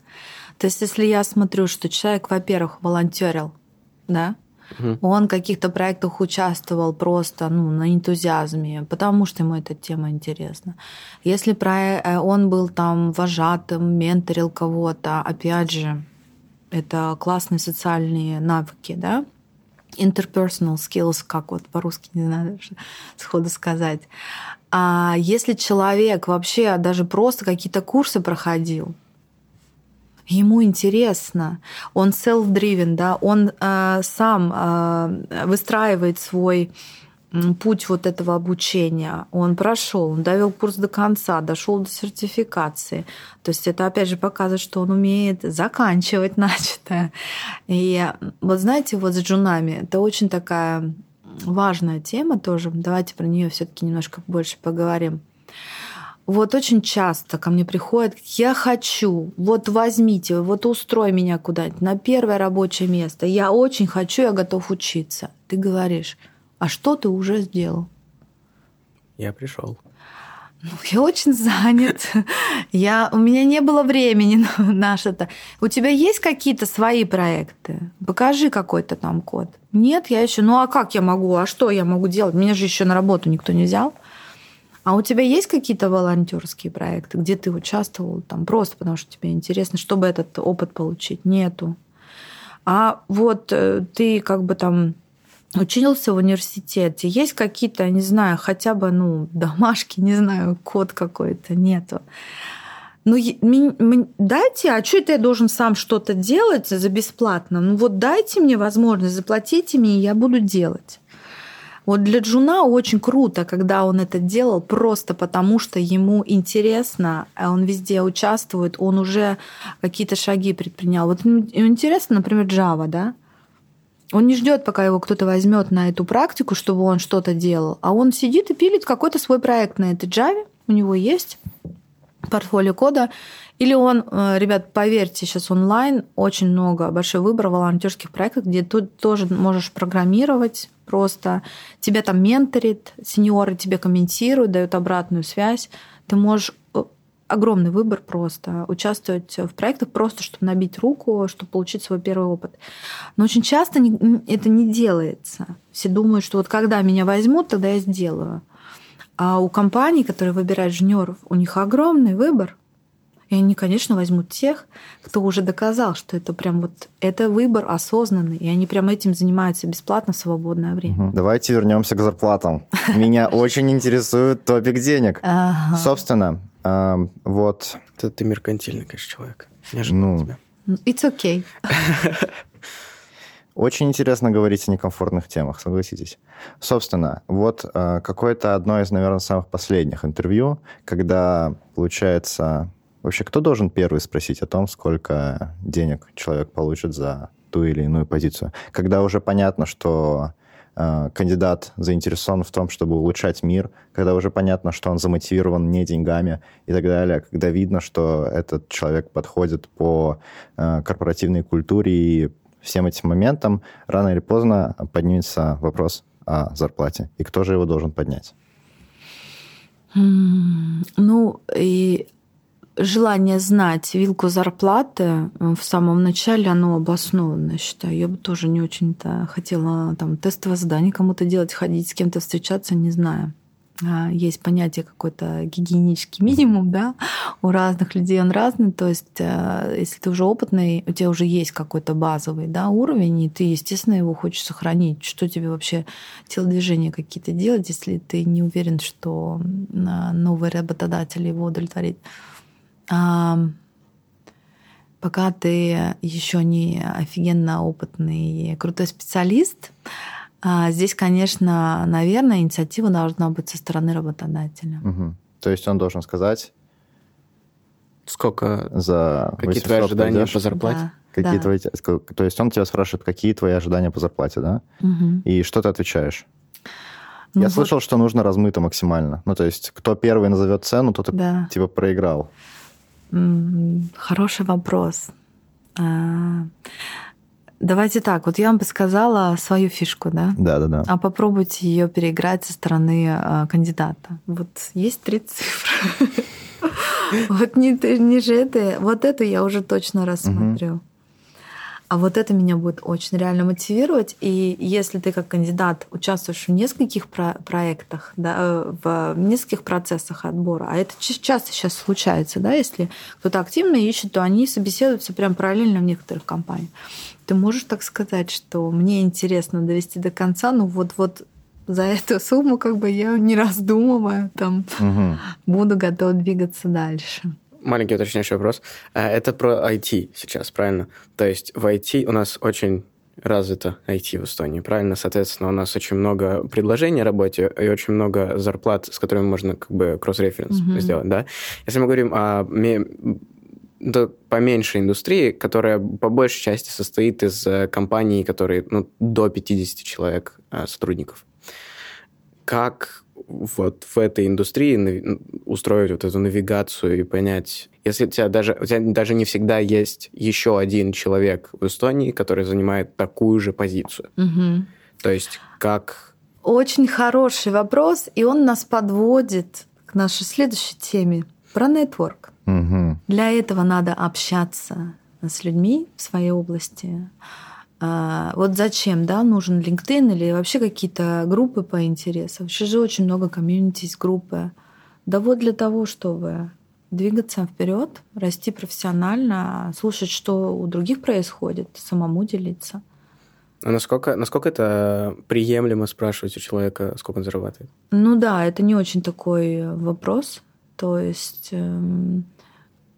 То есть если я смотрю, что человек, во-первых, волонтерил, да, Он в каких-то проектах участвовал просто ну, на энтузиазме, потому что ему эта тема интересна. Если про... Э, он был там вожатым, менторил кого-то, опять же, это классные социальные навыки, да, interpersonal skills, как вот по-русски, не знаю, сходу сказать. А если человек вообще даже просто какие-то курсы проходил, ему интересно, он self-driven, да, он э, сам э, выстраивает свой путь вот этого обучения. Он прошел, он довел курс до конца, дошел до сертификации. То есть это опять же показывает, что он умеет заканчивать <laughs> начатое. И вот знаете, вот с джунами это очень такая важная тема тоже. Давайте про нее все-таки немножко больше поговорим. Вот очень часто ко мне приходят, я хочу, вот возьмите, вот устрой меня куда-нибудь на первое рабочее место. Я очень хочу, я готов учиться. Ты говоришь, а что ты уже сделал? Я пришел. Ну, я очень занят. Я, у меня не было времени на, на что-то. У тебя есть какие-то свои проекты? Покажи какой-то там код. Нет, я еще. Ну а как я могу? А что я могу делать? Меня же еще на работу никто не взял. А у тебя есть какие-то волонтерские проекты, где ты участвовал там просто потому, что тебе интересно, чтобы этот опыт получить? Нету. А вот э, ты как бы там учился в университете, есть какие-то, не знаю, хотя бы, ну, домашки, не знаю, код какой-то, нету. Ну, дайте, а что это я должен сам что-то делать за бесплатно? Ну вот дайте мне возможность, заплатите мне, и я буду делать. Вот для Джуна очень круто, когда он это делал просто потому, что ему интересно, а он везде участвует, он уже какие-то шаги предпринял. Вот интересно, например, Java, да? Он не ждет, пока его кто-то возьмет на эту практику, чтобы он что-то делал, а он сидит и пилит какой-то свой проект на этой Java. У него есть портфолио кода. Или он, э, ребят, поверьте, сейчас онлайн очень много, большой выбор волонтерских проектов, где ты тоже можешь программировать просто. Тебя там менторит, сеньоры тебе комментируют, дают обратную связь. Ты можешь огромный выбор просто участвовать в проектах просто, чтобы набить руку, чтобы получить свой первый опыт. Но очень часто это не делается. Все думают, что вот когда меня возьмут, тогда я сделаю. А у компаний, которые выбирают жнеров, у них огромный выбор. И они, конечно, возьмут тех, кто уже доказал, что это прям вот это выбор осознанный, и они прям этим занимаются бесплатно в свободное время. Давайте вернемся к зарплатам. Меня <laughs> очень интересует топик денег. Собственно, вот. Это ты меркантильный, конечно, человек. Неожиданно ну, тебя. It's okay. <laughs> Очень интересно говорить о некомфортных темах, согласитесь. Собственно, вот э, какое-то одно из, наверное, самых последних интервью, когда, получается, вообще кто должен первый спросить о том, сколько денег человек получит за ту или иную позицию? Когда уже понятно, что кандидат заинтересован в том, чтобы улучшать мир, когда уже понятно, что он замотивирован не деньгами и так далее, когда видно, что этот человек подходит по э, корпоративной культуре и всем этим моментам, рано или поздно поднимется вопрос о зарплате. И кто же его должен поднять? Ну, и желание знать вилку зарплаты э, в самом начале, оно обоснованно, считаю. Я бы тоже не очень-то хотела там тестовое задание кому-то делать, ходить с кем-то встречаться, не знаю. А, есть понятие какой-то гигиенический <laughs> минимум, да, у разных людей он разный, то есть э, если ты уже опытный, у тебя уже есть какой-то базовый да, уровень, и ты, естественно, его хочешь сохранить. Что тебе вообще телодвижения какие-то делать, если ты не уверен, что новый работодатель его удовлетворит? Пока ты еще не офигенно опытный крутой специалист, а, здесь, конечно, наверное, инициатива должна быть со стороны работодателя. Угу. То есть он должен сказать, сколько за какие твои ожидания пойдешь? по зарплате? Да. Какие да. твои, то есть он тебя спрашивает, какие твои ожидания по зарплате, да? Угу. И что ты отвечаешь? Ну, Я вот... слышал, что нужно размыто максимально. Ну, то есть, кто первый назовет цену, тот да. типа проиграл. Хороший вопрос. А, давайте так, вот я вам бы сказала свою фишку, да? Да, да, да. А попробуйте ее переиграть со стороны а, кандидата. Вот есть три цифры. <laughs> Вот ниже это, вот это я уже точно рассмотрю. А вот это меня будет очень реально мотивировать. И если ты как кандидат участвуешь в нескольких про- проектах, да, в нескольких процессах отбора, а это часто сейчас случается, да, если кто-то активно ищет, то они собеседуются прям параллельно в некоторых компаниях. Ты можешь так сказать, что мне интересно довести до конца, ну вот-вот за эту сумму как бы я не раздумывая там угу. буду готова двигаться дальше маленький уточняющий вопрос. А, это про IT сейчас, правильно? То есть в IT у нас очень развито IT в Эстонии, правильно? Соответственно, у нас очень много предложений о работе и очень много зарплат, с которыми можно как бы кросс-референс mm-hmm. сделать, да? Если мы говорим о да, поменьше индустрии, которая по большей части состоит из э, компаний, которые ну, до 50 человек э, сотрудников. Как вот в этой индустрии устроить вот эту навигацию и понять, если у тебя даже, у тебя даже не всегда есть еще один человек в Эстонии, который занимает такую же позицию. Угу. То есть как... Очень хороший вопрос, и он нас подводит к нашей следующей теме про нетворк. Угу. Для этого надо общаться с людьми в своей области. А, вот зачем, да, нужен LinkedIn или вообще какие-то группы по интересам. Сейчас же очень много комьюнити группы. Да вот для того, чтобы двигаться вперед, расти профессионально, слушать, что у других происходит, самому делиться. А насколько, насколько это приемлемо спрашивать у человека, сколько он зарабатывает? Ну да, это не очень такой вопрос. То есть, эм,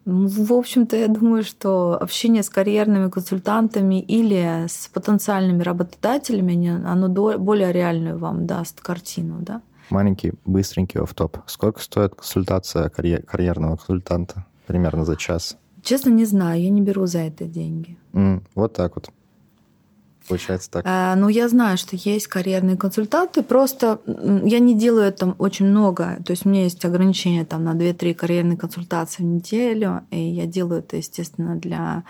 в общем-то, я думаю, что общение с карьерными консультантами или с потенциальными работодателями, оно более реальную вам даст картину, да? Маленький, быстренький оф-топ. Сколько стоит консультация карьер, карьерного консультанта? Примерно за час. Честно, не знаю, я не беру за это деньги. Mm, вот так вот. Получается так. А, ну, я знаю, что есть карьерные консультанты, просто я не делаю это очень много. То есть у меня есть ограничения там, на 2-3 карьерные консультации в неделю, и я делаю это, естественно, для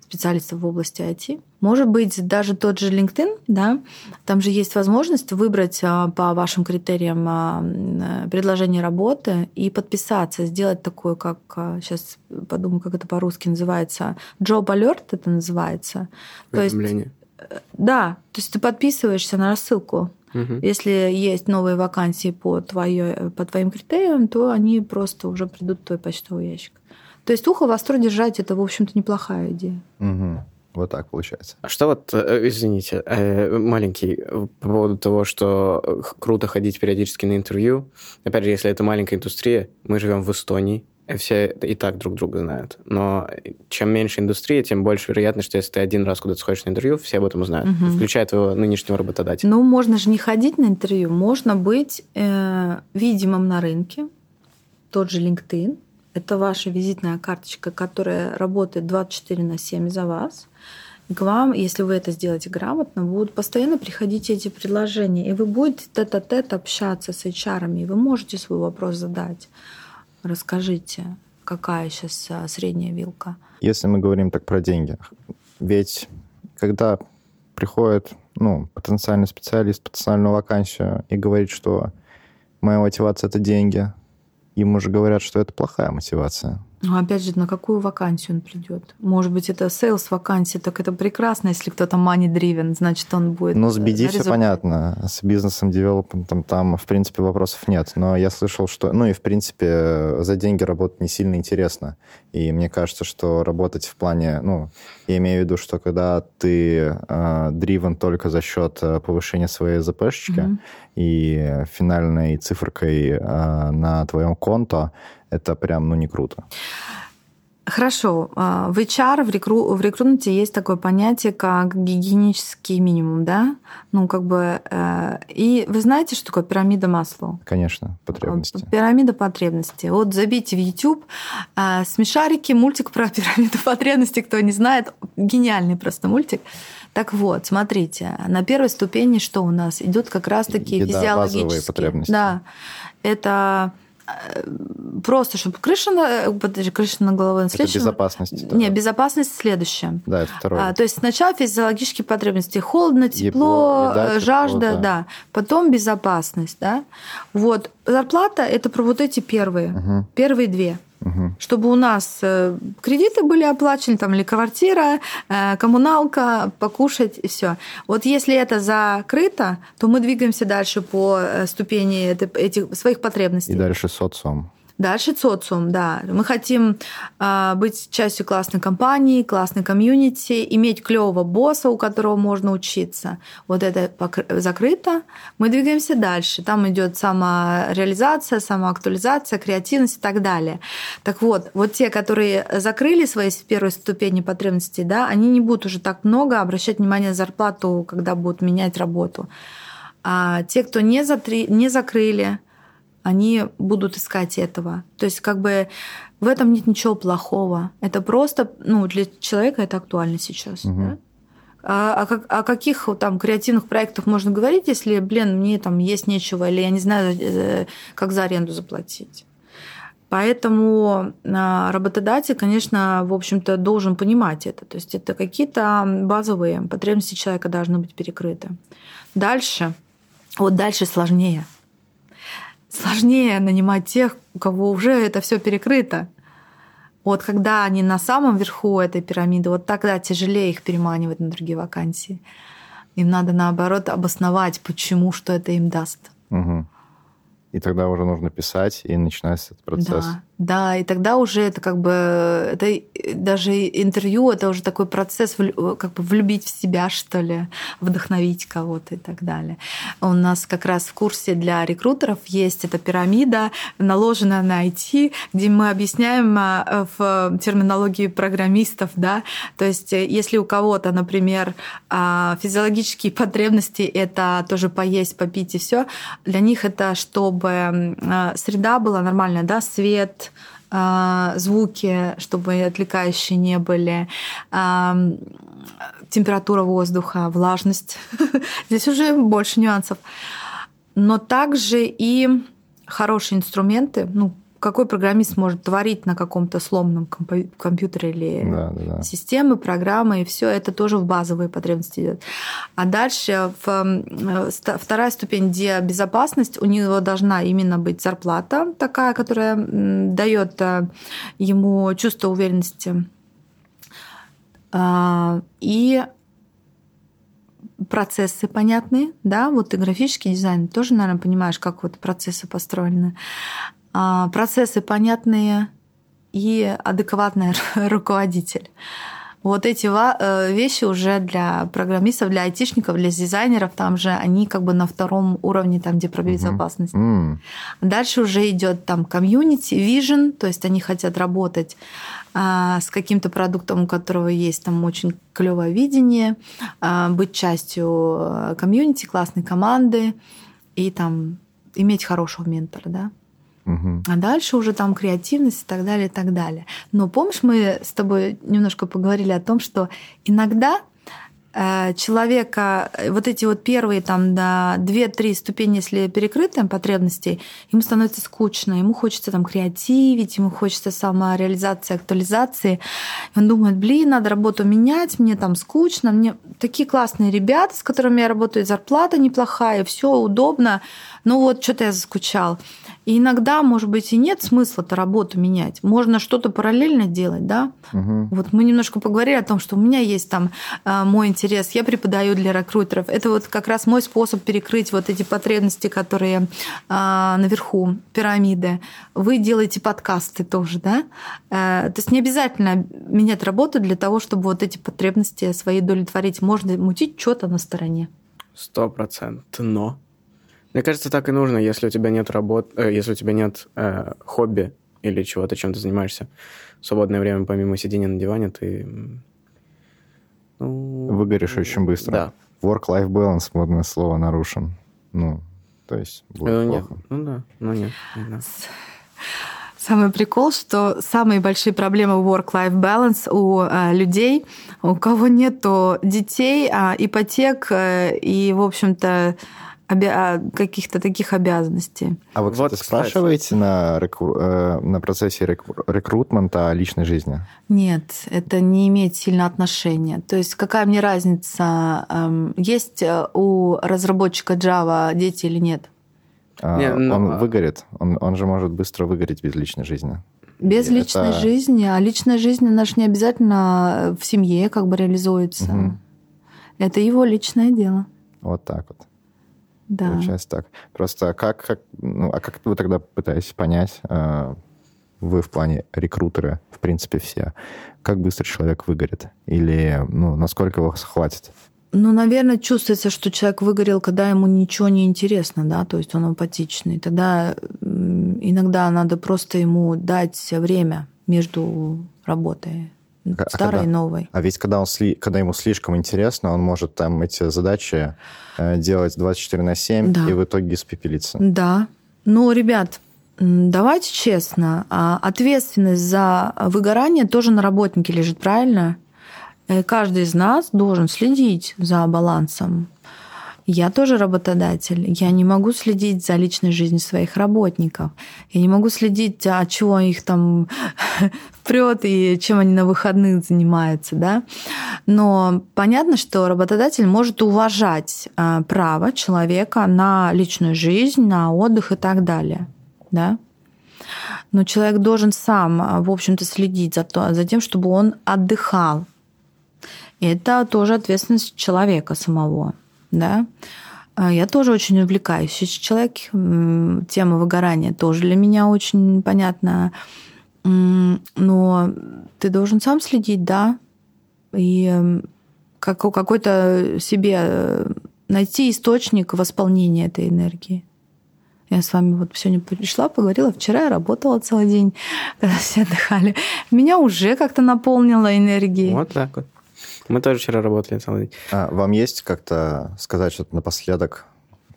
специалистов в области IT. Может быть, даже тот же LinkedIn, да, там же есть возможность выбрать а, по вашим критериям а, предложение работы и подписаться, сделать такое, как сейчас подумаю, как это по-русски называется, job alert это называется. То есть да, то есть ты подписываешься на рассылку. Угу. Если есть новые вакансии по, твоей, по твоим критериям, то они просто уже придут в твой почтовый ящик. То есть ухо востро держать это, в общем-то, неплохая идея. Угу. Вот так получается. А что вот, э, извините, э, маленький, по поводу того, что круто ходить периодически на интервью. Опять же, если это маленькая индустрия, мы живем в Эстонии, все и так друг друга знают. Но чем меньше индустрия, тем больше вероятность, что если ты один раз куда-то сходишь на интервью, все об этом узнают, угу. включая твоего нынешнего работодателя. Ну, можно же не ходить на интервью, можно быть э, видимым на рынке. Тот же LinkedIn. Это ваша визитная карточка, которая работает 24 на 7 за вас. И к вам, если вы это сделаете грамотно, будут постоянно приходить эти предложения, и вы будете тет-а-тет общаться с HR, и вы можете свой вопрос задать. Расскажите, какая сейчас а, средняя вилка? Если мы говорим так про деньги, ведь когда приходит ну, потенциальный специалист, потенциальную вакансию и говорит, что моя мотивация — это деньги, ему же говорят, что это плохая мотивация. Ну, опять же, на какую вакансию он придет? Может быть, это sales вакансия, так это прекрасно, если кто-то money driven, значит, он будет. Ну, с BD все понятно. С бизнесом, девелопментом там, в принципе, вопросов нет. Но я слышал, что, ну и, в принципе, за деньги работать не сильно интересно. И мне кажется, что работать в плане, ну, я имею в виду, что когда ты э, driven только за счет э, повышения своей ЗПшечки mm-hmm. и финальной цифркой э, на твоем конто, это прям, ну, не круто. Хорошо. А, в HR, в, рекру, в рекрутменте есть такое понятие, как гигиенический минимум, да? Ну, как бы... Э, и вы знаете, что такое пирамида масла? Конечно, потребности. Пирамида потребностей. Вот забейте в YouTube э, смешарики, мультик про <laughs> пирамиду потребностей, кто не знает. Гениальный просто мультик. Так вот, смотрите, на первой ступени что у нас? Идут как раз-таки Еда, физиологические... потребности. Да. Это просто, чтобы крыша на, подожди, крыша на голове Это безопасность. Не, безопасность следующая. Да, это второе. А, то есть сначала физиологические потребности. Холодно, тепло, э, жажда, тепло, да. да. Потом безопасность, да. Вот. Зарплата – это про вот эти первые. Угу. Первые две угу. чтобы у нас э, кредиты были оплачены, там, или квартира, э, коммуналка, покушать и все. Вот если это закрыто, то мы двигаемся дальше по э, ступени этих своих потребностей. И дальше социум. Дальше социум, да. Мы хотим э, быть частью классной компании, классной комьюнити, иметь клевого босса, у которого можно учиться. Вот это закрыто. Мы двигаемся дальше. Там идет самореализация, самоактуализация, креативность и так далее. Так вот, вот те, которые закрыли свои первые ступени потребностей, да, они не будут уже так много обращать внимание на зарплату, когда будут менять работу. А те, кто не, затри, не закрыли, они будут искать этого. То есть как бы в этом нет ничего плохого. Это просто, ну, для человека это актуально сейчас. Угу. Да? А, а как, о каких там креативных проектах можно говорить, если, блин, мне там есть нечего, или я не знаю, э, как за аренду заплатить? Поэтому а, работодатель, конечно, в общем-то, должен понимать это. То есть это какие-то базовые потребности человека должны быть перекрыты. Дальше, вот дальше сложнее. Сложнее нанимать тех, у кого уже это все перекрыто. Вот когда они на самом верху этой пирамиды, вот тогда тяжелее их переманивать на другие вакансии. Им надо, наоборот, обосновать, почему, что это им даст. Угу. И тогда уже нужно писать, и начинается этот процесс. Да. Да, и тогда уже это как бы это даже интервью это уже такой процесс как бы влюбить в себя что ли, вдохновить кого-то и так далее. У нас как раз в курсе для рекрутеров есть эта пирамида, наложенная на IT, где мы объясняем а, в терминологии программистов, да, то есть э, если у кого-то, например, а, физиологические потребности это тоже поесть, попить и все, для них это чтобы среда была нормальная, да, свет звуки, чтобы отвлекающие не были, а, температура воздуха, влажность. <laughs> Здесь уже больше нюансов. Но также и хорошие инструменты, ну, какой программист может творить на каком-то сломанном компьютере или да, да, да. системы, программы, и все это тоже в базовые потребности идет. А дальше в, вторая ступень, где безопасность, у него должна именно быть зарплата такая, которая дает э, ему чувство уверенности. А, и процессы понятные, да, вот и графический дизайн тоже, наверное, понимаешь, как вот процессы построены. А, процессы понятные и адекватный <laughs> руководитель. Вот эти э, вещи уже для программистов, для айтишников, для дизайнеров, там же они как бы на втором уровне, там, где про безопасность. Mm-hmm. Дальше уже идет там комьюнити, vision, то есть они хотят работать а, с каким-то продуктом, у которого есть там очень клевое видение, а, быть частью э, комьюнити, классной команды и там иметь хорошего ментора, да. А дальше уже там креативность и так далее, и так далее. Но помнишь, мы с тобой немножко поговорили о том, что иногда э, человека, э, вот эти вот первые там да, 2-3 ступени, если перекрыты потребностей, ему становится скучно, ему хочется там креативить, ему хочется самореализации, актуализации. И он думает, блин, надо работу менять, мне там скучно, мне такие классные ребята, с которыми я работаю, зарплата неплохая, все удобно, ну вот что-то я заскучал. И иногда, может быть, и нет смысла-то работу менять. Можно что-то параллельно делать, да? Угу. Вот мы немножко поговорили о том, что у меня есть там э, мой интерес, я преподаю для рекрутеров. Это вот как раз мой способ перекрыть вот эти потребности, которые э, наверху пирамиды. Вы делаете подкасты тоже, да? Э, то есть не обязательно менять работу для того, чтобы вот эти потребности свои удовлетворить. Можно мутить что-то на стороне. Сто процентов. Но мне кажется, так и нужно, если у тебя нет работ, э, если у тебя нет э, хобби или чего-то, чем ты занимаешься в свободное время, помимо сидения на диване, ты... Ну, Выгоришь очень быстро. Да. Work-life balance, модное слово, нарушен. Ну, то есть будет ну, плохо. Нет. Ну да, ну нет. Да. Самый прикол, что самые большие проблемы work-life balance у э, людей, у кого нету детей, а, ипотек э, и, в общем-то, обя- каких-то таких обязанностей. А вы, кстати, вот, спрашиваете на, рекру... Э, на процессе рекру... рекрутмента о личной жизни? Нет, это не имеет сильно отношения. То есть какая мне разница, эм, есть э, у разработчика Java дети или нет? А, не, но... Он а выгорит. Он, он же может быстро выгореть без личной жизни. Без это... личной жизни. А личная жизнь, она же не обязательно в семье как бы реализуется. Угу. Это его личное дело. Вот так вот. Да. Получается так. Просто как, как, ну, а как вы тогда пытаетесь понять, э, вы в плане рекрутеры, в принципе, все, как быстро человек выгорит? Или, ну, насколько его хватит? Ну, наверное, чувствуется, что человек выгорел, когда ему ничего не интересно, да, то есть он апатичный. Тогда иногда надо просто ему дать время между работой а старой когда, и новой. А ведь когда, он сли, когда ему слишком интересно, он может там эти задачи э, делать 24 на 7 да. и в итоге испепелиться. Да, Ну, ребят, давайте честно, а ответственность за выгорание тоже на работнике лежит, правильно? Э, каждый из нас должен следить за балансом. Я тоже работодатель. Я не могу следить за личной жизнью своих работников. Я не могу следить, а чего их там <laughs> прет и чем они на выходных занимаются. Да? Но понятно, что работодатель может уважать а, право человека на личную жизнь, на отдых и так далее. Да? Но человек должен сам, а, в общем-то, следить за, то, за тем, чтобы он отдыхал. Это тоже ответственность человека самого да. А я тоже очень увлекаюсь. Человек, тема выгорания тоже для меня очень понятна. Но ты должен сам следить, да, и как, какой-то себе э, найти источник восполнения этой энергии. Я с вами вот сегодня пришла, поговорила. Вчера я работала целый день, когда все отдыхали. Меня уже как-то наполнило энергией. Вот так вот. Мы тоже вчера работали целый день. А, вам есть как-то сказать что-то напоследок?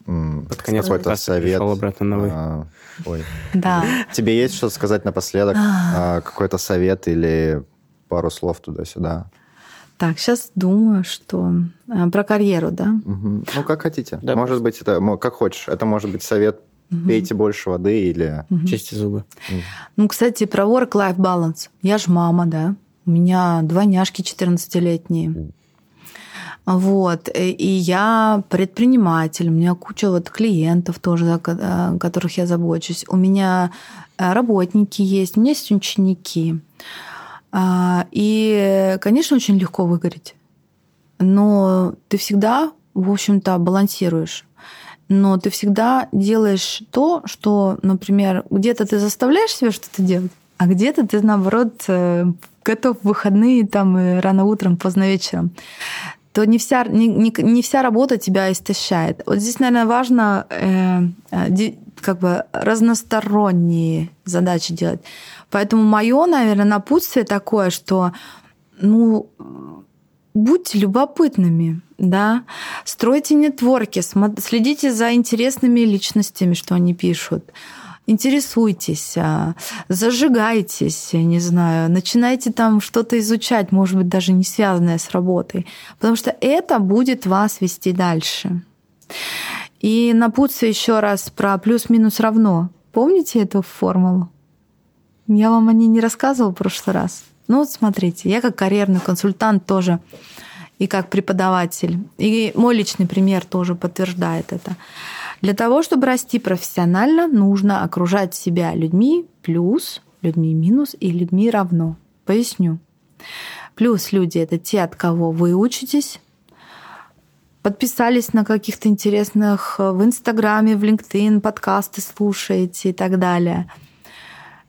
Под конец какой-то совет. обратно на вы. А, ой. Да. Тебе есть что сказать напоследок? А. а, какой-то совет или пару слов туда-сюда? Так, сейчас думаю, что а, про карьеру, да? Угу. Ну, как хотите. Да, может просто. быть, это как хочешь. Это может быть совет угу. пейте больше воды или угу. чисти зубы. Ну, кстати, про work-life balance. Я же мама, да. У меня двойняшки 14-летние. Вот. И я предприниматель, у меня куча вот клиентов тоже, о которых я забочусь. У меня э, работники есть, у меня есть ученики. А, и, конечно, очень легко выгореть. Но ты всегда, в общем-то, балансируешь. Но ты всегда делаешь то, что, например, где-то ты заставляешь себя что-то делать, а где-то ты, наоборот, э, готов в выходные, там, рано утром, поздно вечером, то не вся, не, не, не вся работа тебя истощает. Вот здесь, наверное, важно э, э как бы разносторонние задачи делать. Поэтому мое, наверное, напутствие такое, что ну, будьте любопытными, да, стройте нетворки, следите за интересными личностями, что они пишут интересуйтесь, а, зажигайтесь, не знаю, начинайте там что-то изучать, может быть, даже не связанное с работой, потому что это будет вас вести дальше. И напутствие еще раз про плюс-минус равно. Помните эту формулу? Я вам о ней не рассказывала в прошлый раз. Ну вот смотрите, я как карьерный консультант тоже и как преподаватель. И мой личный пример тоже подтверждает это. Для того, чтобы расти профессионально, нужно окружать себя людьми плюс, людьми минус и людьми равно. Поясню. Плюс люди — это те, от кого вы учитесь, подписались на каких-то интересных э, в Инстаграме, в LinkedIn, подкасты слушаете и так далее.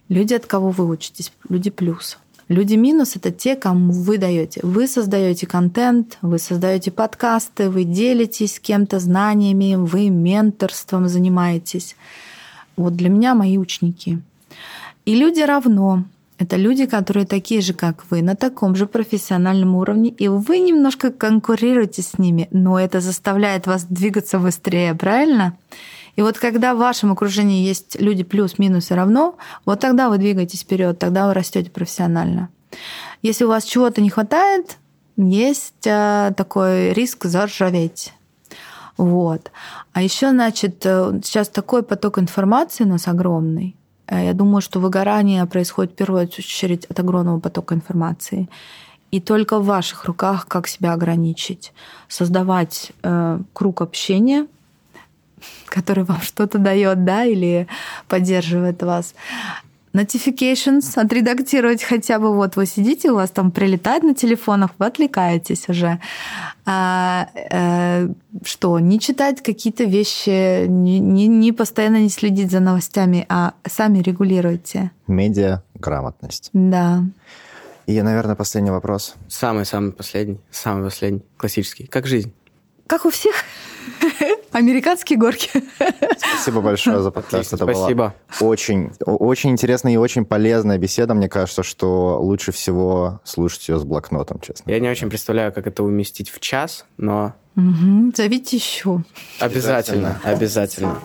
Люди, от кого вы учитесь, люди плюс. Люди минус это те, кому вы даете. Вы создаете контент, вы создаете подкасты, вы делитесь с кем-то знаниями, вы менторством занимаетесь. Вот для меня мои ученики. И люди равно. Это люди, которые такие же, как вы, на таком же профессиональном уровне, и вы немножко конкурируете с ними, но это заставляет вас двигаться быстрее, правильно? И вот когда в вашем окружении есть люди плюс-минус и равно, вот тогда вы двигаетесь вперед, тогда вы растете профессионально. Если у вас чего-то не хватает, есть э, такой риск заржаветь. Вот. А еще, значит, э, сейчас такой поток информации у нас огромный. Э, я думаю, что выгорание происходит в первую очередь от огромного потока информации. И только в ваших руках, как себя ограничить. Создавать э, круг общения – который вам что-то дает, да, или поддерживает вас. Notifications отредактировать хотя бы вот вы сидите, у вас там прилетает на телефонах, вы отвлекаетесь уже. А, а, что, не читать какие-то вещи, не, не, не постоянно не следить за новостями, а сами регулируйте. Медиа грамотность. Да. И, наверное, последний вопрос. Самый-самый последний, самый последний, классический. Как жизнь? Как у всех. Американские горки. Спасибо большое за подкаст. Это Спасибо. была очень, очень интересная и очень полезная беседа. Мне кажется, что лучше всего слушать ее с блокнотом, честно. Я не очень представляю, как это уместить в час, но... Угу. Зовите еще. Обязательно, обязательно.